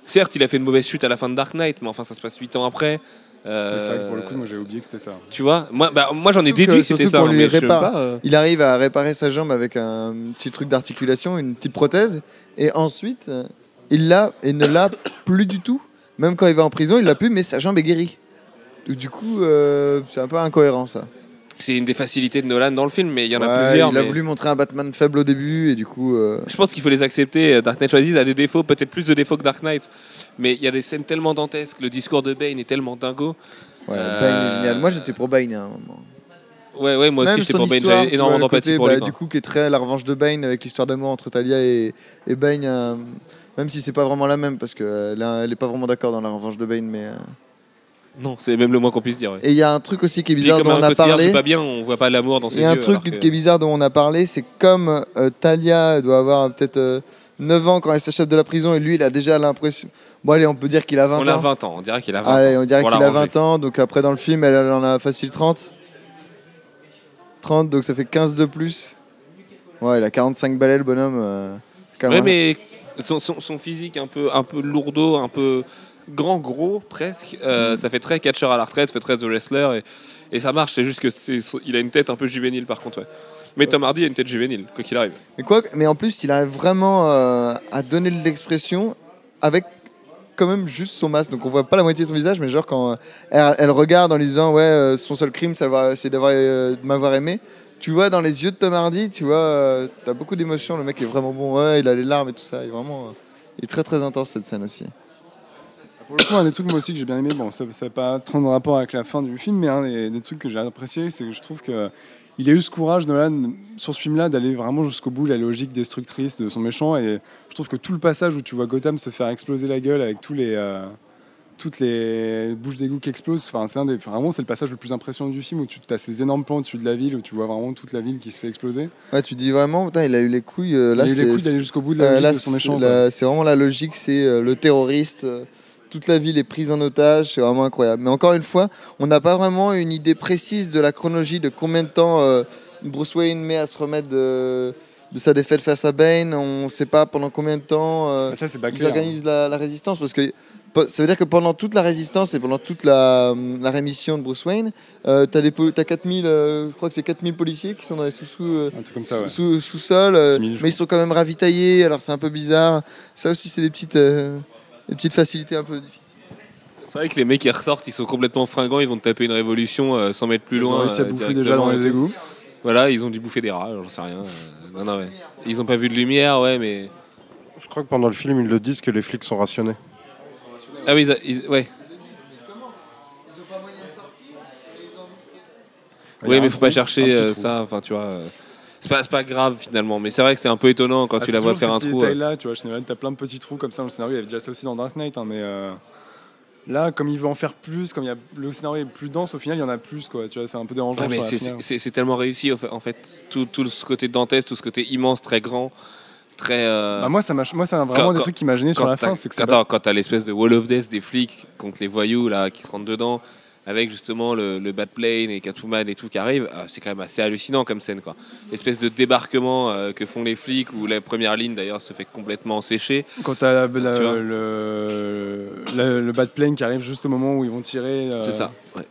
Certes, il a fait une mauvaise chute à la fin de Dark Knight, mais enfin, ça se passe 8 ans après. Euh, C'est vrai que pour le coup, moi j'ai oublié que c'était ça. tu vois, moi, bah, moi j'en ai déduit que- que c'était ça. hein, lui mais je sais répare. pas, euh, Il arrive à réparer sa jambe avec un petit truc d'articulation, une petite prothèse, et ensuite euh, il l'a et ne l'a plus du tout. Même quand il va en prison, il l'a plus, mais sa jambe est guérie. Donc, du coup, euh, c'est un peu incohérent ça. C'est une des facilités de Nolan dans le film, mais il y en a plusieurs. Il a mais- voulu montrer un Batman faible au début, et du coup. euh, Je pense qu'il faut les accepter. Dark Knight Rises a des défauts, peut-être plus de défauts que Dark Knight. Mais il y a des scènes tellement dantesques, le discours de Bane est tellement dingo. Ouais, Euh, Bane est génial. Moi j'étais pour Bane à un moment. Ouais, ouais, moi Même aussi j'étais pour Bane, j'avais énormément d'empathie pour bah, lui. quoi. Du coup, qui est très la revanche de Bane avec l'histoire d'amour entre Talia et, et Bane, euh, même si c'est pas vraiment la même, parce qu'elle elle est pas vraiment d'accord dans la revanche de Bane. Mais, euh. Non, c'est même le moins qu'on puisse dire. ouais. Et il y a un truc aussi qui est bizarre dont on a parlé. pas bien, on voit pas l'amour dans ses Il y a yeux. un truc que- qui est bizarre dont on a parlé, c'est comme euh, Talia doit avoir peut-être euh, 9 ans quand elle s'échappe de la prison et lui il a déjà l'impression. Bon, allez, on peut dire qu'il a 20 On a ans. 20 ans, on dirait qu'il a 20 Allez, ans. on dirait qu'il a l'arranger. 20 ans, donc après dans le film elle, elle en a facile 30. 30, donc ça fait 15 de plus. Ouais, il a 45 balais le bonhomme. euh, quand Ouais, même. mais son, son- son physique un peu, un peu lourdeau, un peu grand, gros presque, euh, ça fait très catcheur à la retraite, ça fait très The Wrestler et, ça marche. C'est juste que c'est, il a une tête un peu juvénile par contre. Mais Tom Hardy a une tête juvénile, quoi qu'il arrive. Mais, quoi, mais en plus, il arrive vraiment euh, à donner de l'expression avec quand même juste son masque. Donc on voit pas la moitié de son visage, mais genre quand euh, elle, regarde en lui disant ouais, son seul crime, ça va, c'est d'avoir de m'avoir aimé. Tu vois dans les yeux de Tom Hardy, tu vois, t'as beaucoup d'émotions. Le mec est vraiment bon. Ouais, il a les larmes et tout ça. Il est vraiment, il est très très intense cette scène aussi. Pour le coup, un des trucs moi aussi que j'ai bien aimé, bon, ça n'a pas trop de rapport avec la fin du film, mais un des, des trucs que j'ai apprécié, c'est que je trouve que il a eu ce courage, Nolan, sur ce film-là, d'aller vraiment jusqu'au bout de la logique destructrice de son méchant. Et je trouve que tout le passage où tu vois Gotham se faire exploser la gueule avec tous les, euh, toutes les bouches d'égout qui explosent, enfin, c'est un des, vraiment c'est le passage le plus impressionnant du film où tu as ces énormes plans au-dessus de la ville où tu vois vraiment toute la ville qui se fait exploser. Ouais, tu dis vraiment, putain, il a eu les couilles. euh, là, il a eu les couilles d'aller jusqu'au bout de la Euh, logique là, de son méchant. c'est vraiment la logique, c'est euh, le terroriste. Euh, toute la ville est prise en otage, c'est vraiment incroyable. Mais encore une fois, on n'a pas vraiment une idée précise de la chronologie de combien de temps euh, Bruce Wayne met à se remettre de, de sa défaite face à Bane. On ne sait pas pendant combien de temps euh. Ça, pas ils clair. organisent la, la résistance parce que ça veut dire que pendant toute la résistance et pendant toute la, la rémission de Bruce Wayne, euh, po- t'as 4000, euh, je crois que c'est 4000 policiers qui sont dans les sous-sous. euh, ouais. sous, euh, 6000, je mais ils sont quand même ravitaillés, alors c'est un peu bizarre. Ça aussi, c'est des petites, euh, des petites facilités un peu difficiles. C'est vrai que les mecs qui ressortent, ils sont complètement fringants, ils vont te taper une révolution euh, 100 mètres plus Ils loin. ont réussi à euh, bouffer déjà dans les égouts. Voilà, ils ont dû bouffer des rats, j'en sais rien. euh, non, non, ouais. Ils ont pas vu de lumière, ouais, mais. Je crois que pendant le film, ils le disent que les flics sont rationnés. Ah oui, ils a- ils- ouais. Oui, mais faut pas chercher euh, ça, enfin, tu vois. euh, C'est pas, grave finalement, mais c'est vrai que c'est un peu étonnant quand Ah, tu la vois faire un trou. euh. détails-là, tu vois, Nolan, t'as plein de petits trous comme ça dans le scénario. Il y avait déjà ça aussi dans Dark Knight, hein, mais euh, là, comme il veut en faire plus, comme il y a, le scénario est plus dense, au final, il y en a plus, quoi. Tu vois, c'est un peu dérangeant. Ouais, c'est- tellement réussi en fait. Tout, tout ce côté dantesque, tout ce côté immense, très grand, très. euh, Bah, moi, ça m'a, moi, ça m'a vraiment Quand- des trucs qui m'a gêné sur la fin. C'est que Attends, quand t'as l'espèce de wall of death des flics contre les voyous là qui se rentrent dedans, avec justement le, le Batplane et Catwoman et tout qui arrive, euh, c'est quand même assez hallucinant comme scène quoi. Espèce de débarquement euh, que font les flics où la première ligne d'ailleurs se fait complètement sécher. Quand t'as la- la- Tu vois le, le, le Batplane qui arrive juste au moment où ils vont tirer. euh, C'est ça. ouais.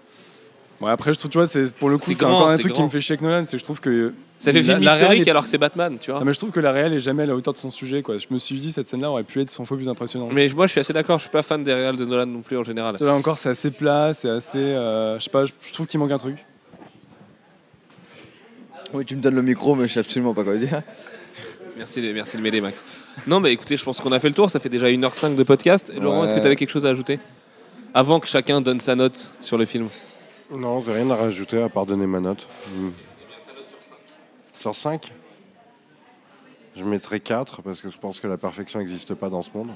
Ouais, après, je trouve, tu vois, c'est pour le coup, C'est c'est grand, encore un c'est truc qui me fait chier avec Nolan, c'est que je trouve que. Ça fait film la historique est- alors que c'est Batman, tu vois. Non, mais je trouve que la réelle est jamais à la hauteur de son sujet, quoi. Je me suis dit, cette scène-là aurait pu être 100 fois plus impressionnante. Mais moi je suis assez d'accord, je suis pas fan des réals de Nolan non plus en général. Vois, encore, c'est assez plat, c'est assez. euh, je sais pas, je, trouve qu'il manque un truc. Oui, tu me donnes le micro, mais je sais absolument pas quoi dire. Merci de, merci de m'aider Max. Non mais écoutez, je pense qu'on a fait le tour, ça fait déjà 1h05 de podcast. Laurent, est-ce que tu avais quelque chose à ajouter Avant que chacun donne sa note sur le film? Non, j'ai rien à rajouter à part donner ma note. Hmm. Sur 5 Je mettrai 4 parce que je pense que la perfection n'existe pas dans ce monde.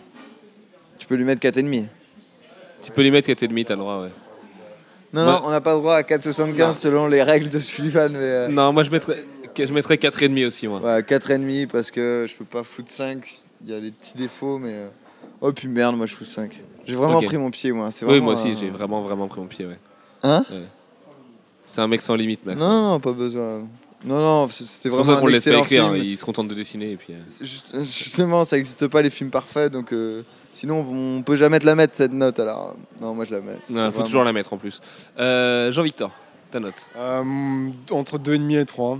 Tu peux lui mettre 4,5. Tu peux lui mettre 4,5, t'as le droit, ouais. Non, Bah- non, on n'a pas le droit à 4,75 selon les règles de Sullivan, mais euh, Non, moi je mettrais, je mettrais 4,5 aussi, moi. ouais, 4,5 parce que je peux pas foutre 5. Il y a des petits défauts, mais. euh, Oh, puis merde, moi je fous 5. J'ai vraiment Ok. pris mon pied, moi. C'est Oui, vraiment moi aussi, un- j'ai vraiment, vraiment pris mon pied, ouais. Hein? C'est un mec sans limite, Max. Non, non, pas besoin. Non, non, c'était c'est pour vraiment ça qu'on un le laisse pas excellent écrire, hein, film. il se contente de dessiner et puis. euh, juste- justement, ça n'existe pas les films parfaits, donc euh, sinon on peut jamais te la mettre cette note. Alors non, moi je la mets. C'est Non, faut vraiment- toujours la mettre en plus. Euh, Jean-Victor, ta note. Euh, entre 2,5 et 3.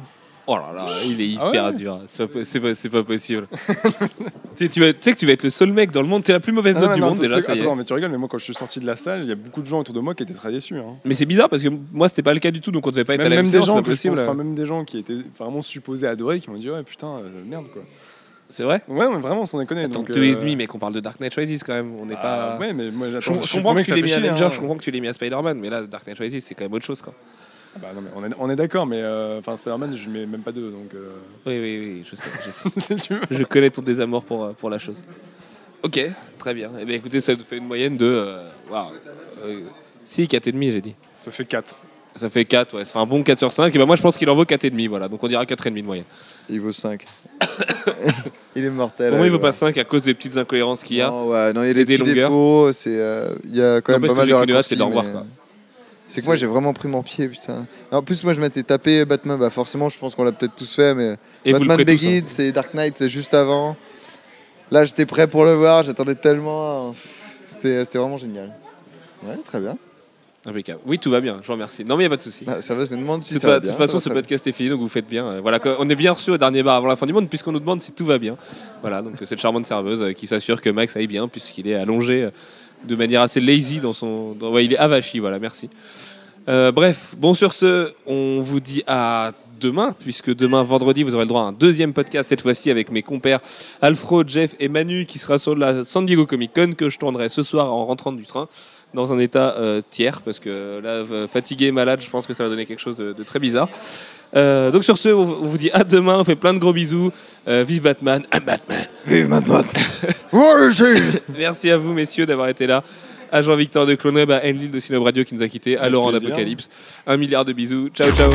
Oh là là, il est Ah hyper ouais dur. C'est pas, po- c'est pas, c'est pas possible. tu sais tu vas- tu sais que tu vas être le seul mec dans le monde. T'es la plus mauvaise Ah, note non, du non, monde sais- déjà. Ça attends, mais tu rigoles, mais moi quand je suis sorti de la salle, il y a beaucoup de gens autour de moi qui étaient très déçus. hein. Mais c'est bizarre parce que moi c'était pas le cas du tout, donc on devait pas être Même, à la même même des gens possible. enfin, même des gens qui étaient vraiment supposés adorer qui m'ont dit ouais putain euh, merde quoi. C'est vrai? Ouais mais vraiment sans déconner. Attends, donc, deux et euh, demi, mais qu'on parle de Dark Knight Rises quand même. On n'est bah, pas. Ouais mais moi Je, j'attends. je comprends que tu l'aies mis à Avenger, hein. je comprends que tu l'aies mis à Spider-Man, mais là Dark Knight Rises c'est quand même autre chose quoi. Ah bah non, mais on est, on est d'accord, mais euh, enfin Spider-Man, je mets même pas deux, donc. euh, Oui, oui, oui, je sais, je sais. si je connais ton désamour pour, euh, pour la chose. Ok, très bien. Eh bien écoutez, ça nous fait une moyenne de. Euh, waouh, euh, si, 4,5 j'ai dit. Ça fait 4. Ça fait 4, ouais. Ça fait un bon 4 sur 5. Et ben moi, je pense qu'il en vaut 4,5, voilà. Donc on dira 4,5 de moyenne. Il vaut 5. il est mortel. Pour moi, il vaut pas ouais. 5 à cause des petites incohérences qu'il y a. Non, ouais, non, il y a des, des petits longueurs. défauts. Euh, il y a quand même pas mal de hâte, c'est raccourcis. de le revoir, mais- quoi. C'est que moi j'ai vraiment pris mon pied, putain. En plus, moi je m'étais tapé Batman. Bah forcément, je pense qu'on l'a peut-être tous fait, mais Et Batman hein. Begins, c'est Dark Knight juste avant. Là, j'étais prêt pour le voir. J'attendais tellement. C'était, vraiment génial. Ouais, très bien. Impeccable. Oui, tout va bien, je vous remercie. Non, mais il n'y a pas de souci. Bah, ça va, je me demande si De toute ça va de bien. toute façon, ce podcast est fini, donc vous faites bien. Euh, Voilà, on est bien reçu au dernier bar avant la fin du monde, puisqu'on nous demande si tout va bien. Voilà, donc euh, cette charmante serveuse euh, qui s'assure que Max aille bien, puisqu'il est allongé de manière assez lazy dans son. dans- ouais, il est avachi, voilà, merci. Euh, bref, bon, sur ce, on vous dit à demain, puisque demain, vendredi, vous aurez le droit à un deuxième podcast, cette fois-ci avec mes compères Alfro, Jeff et Manu, qui sera sur la San Diego Comic Con, que je tournerai ce soir en rentrant du train dans un état euh, tiers, parce que là, euh, fatigué, malade, je pense que ça va donner quelque chose de, de très bizarre. Euh, donc sur ce, on vous dit à demain, on fait plein de gros bisous. Euh, vive Batman, I'm Batman. Vive Batman Merci à vous, messieurs, d'avoir été là. À Jean-Victor de Clonweb, à Enlil de Sinob Radio qui nous a quittés, à Laurent d'Apocalypse. Un milliard de bisous. Ciao, ciao.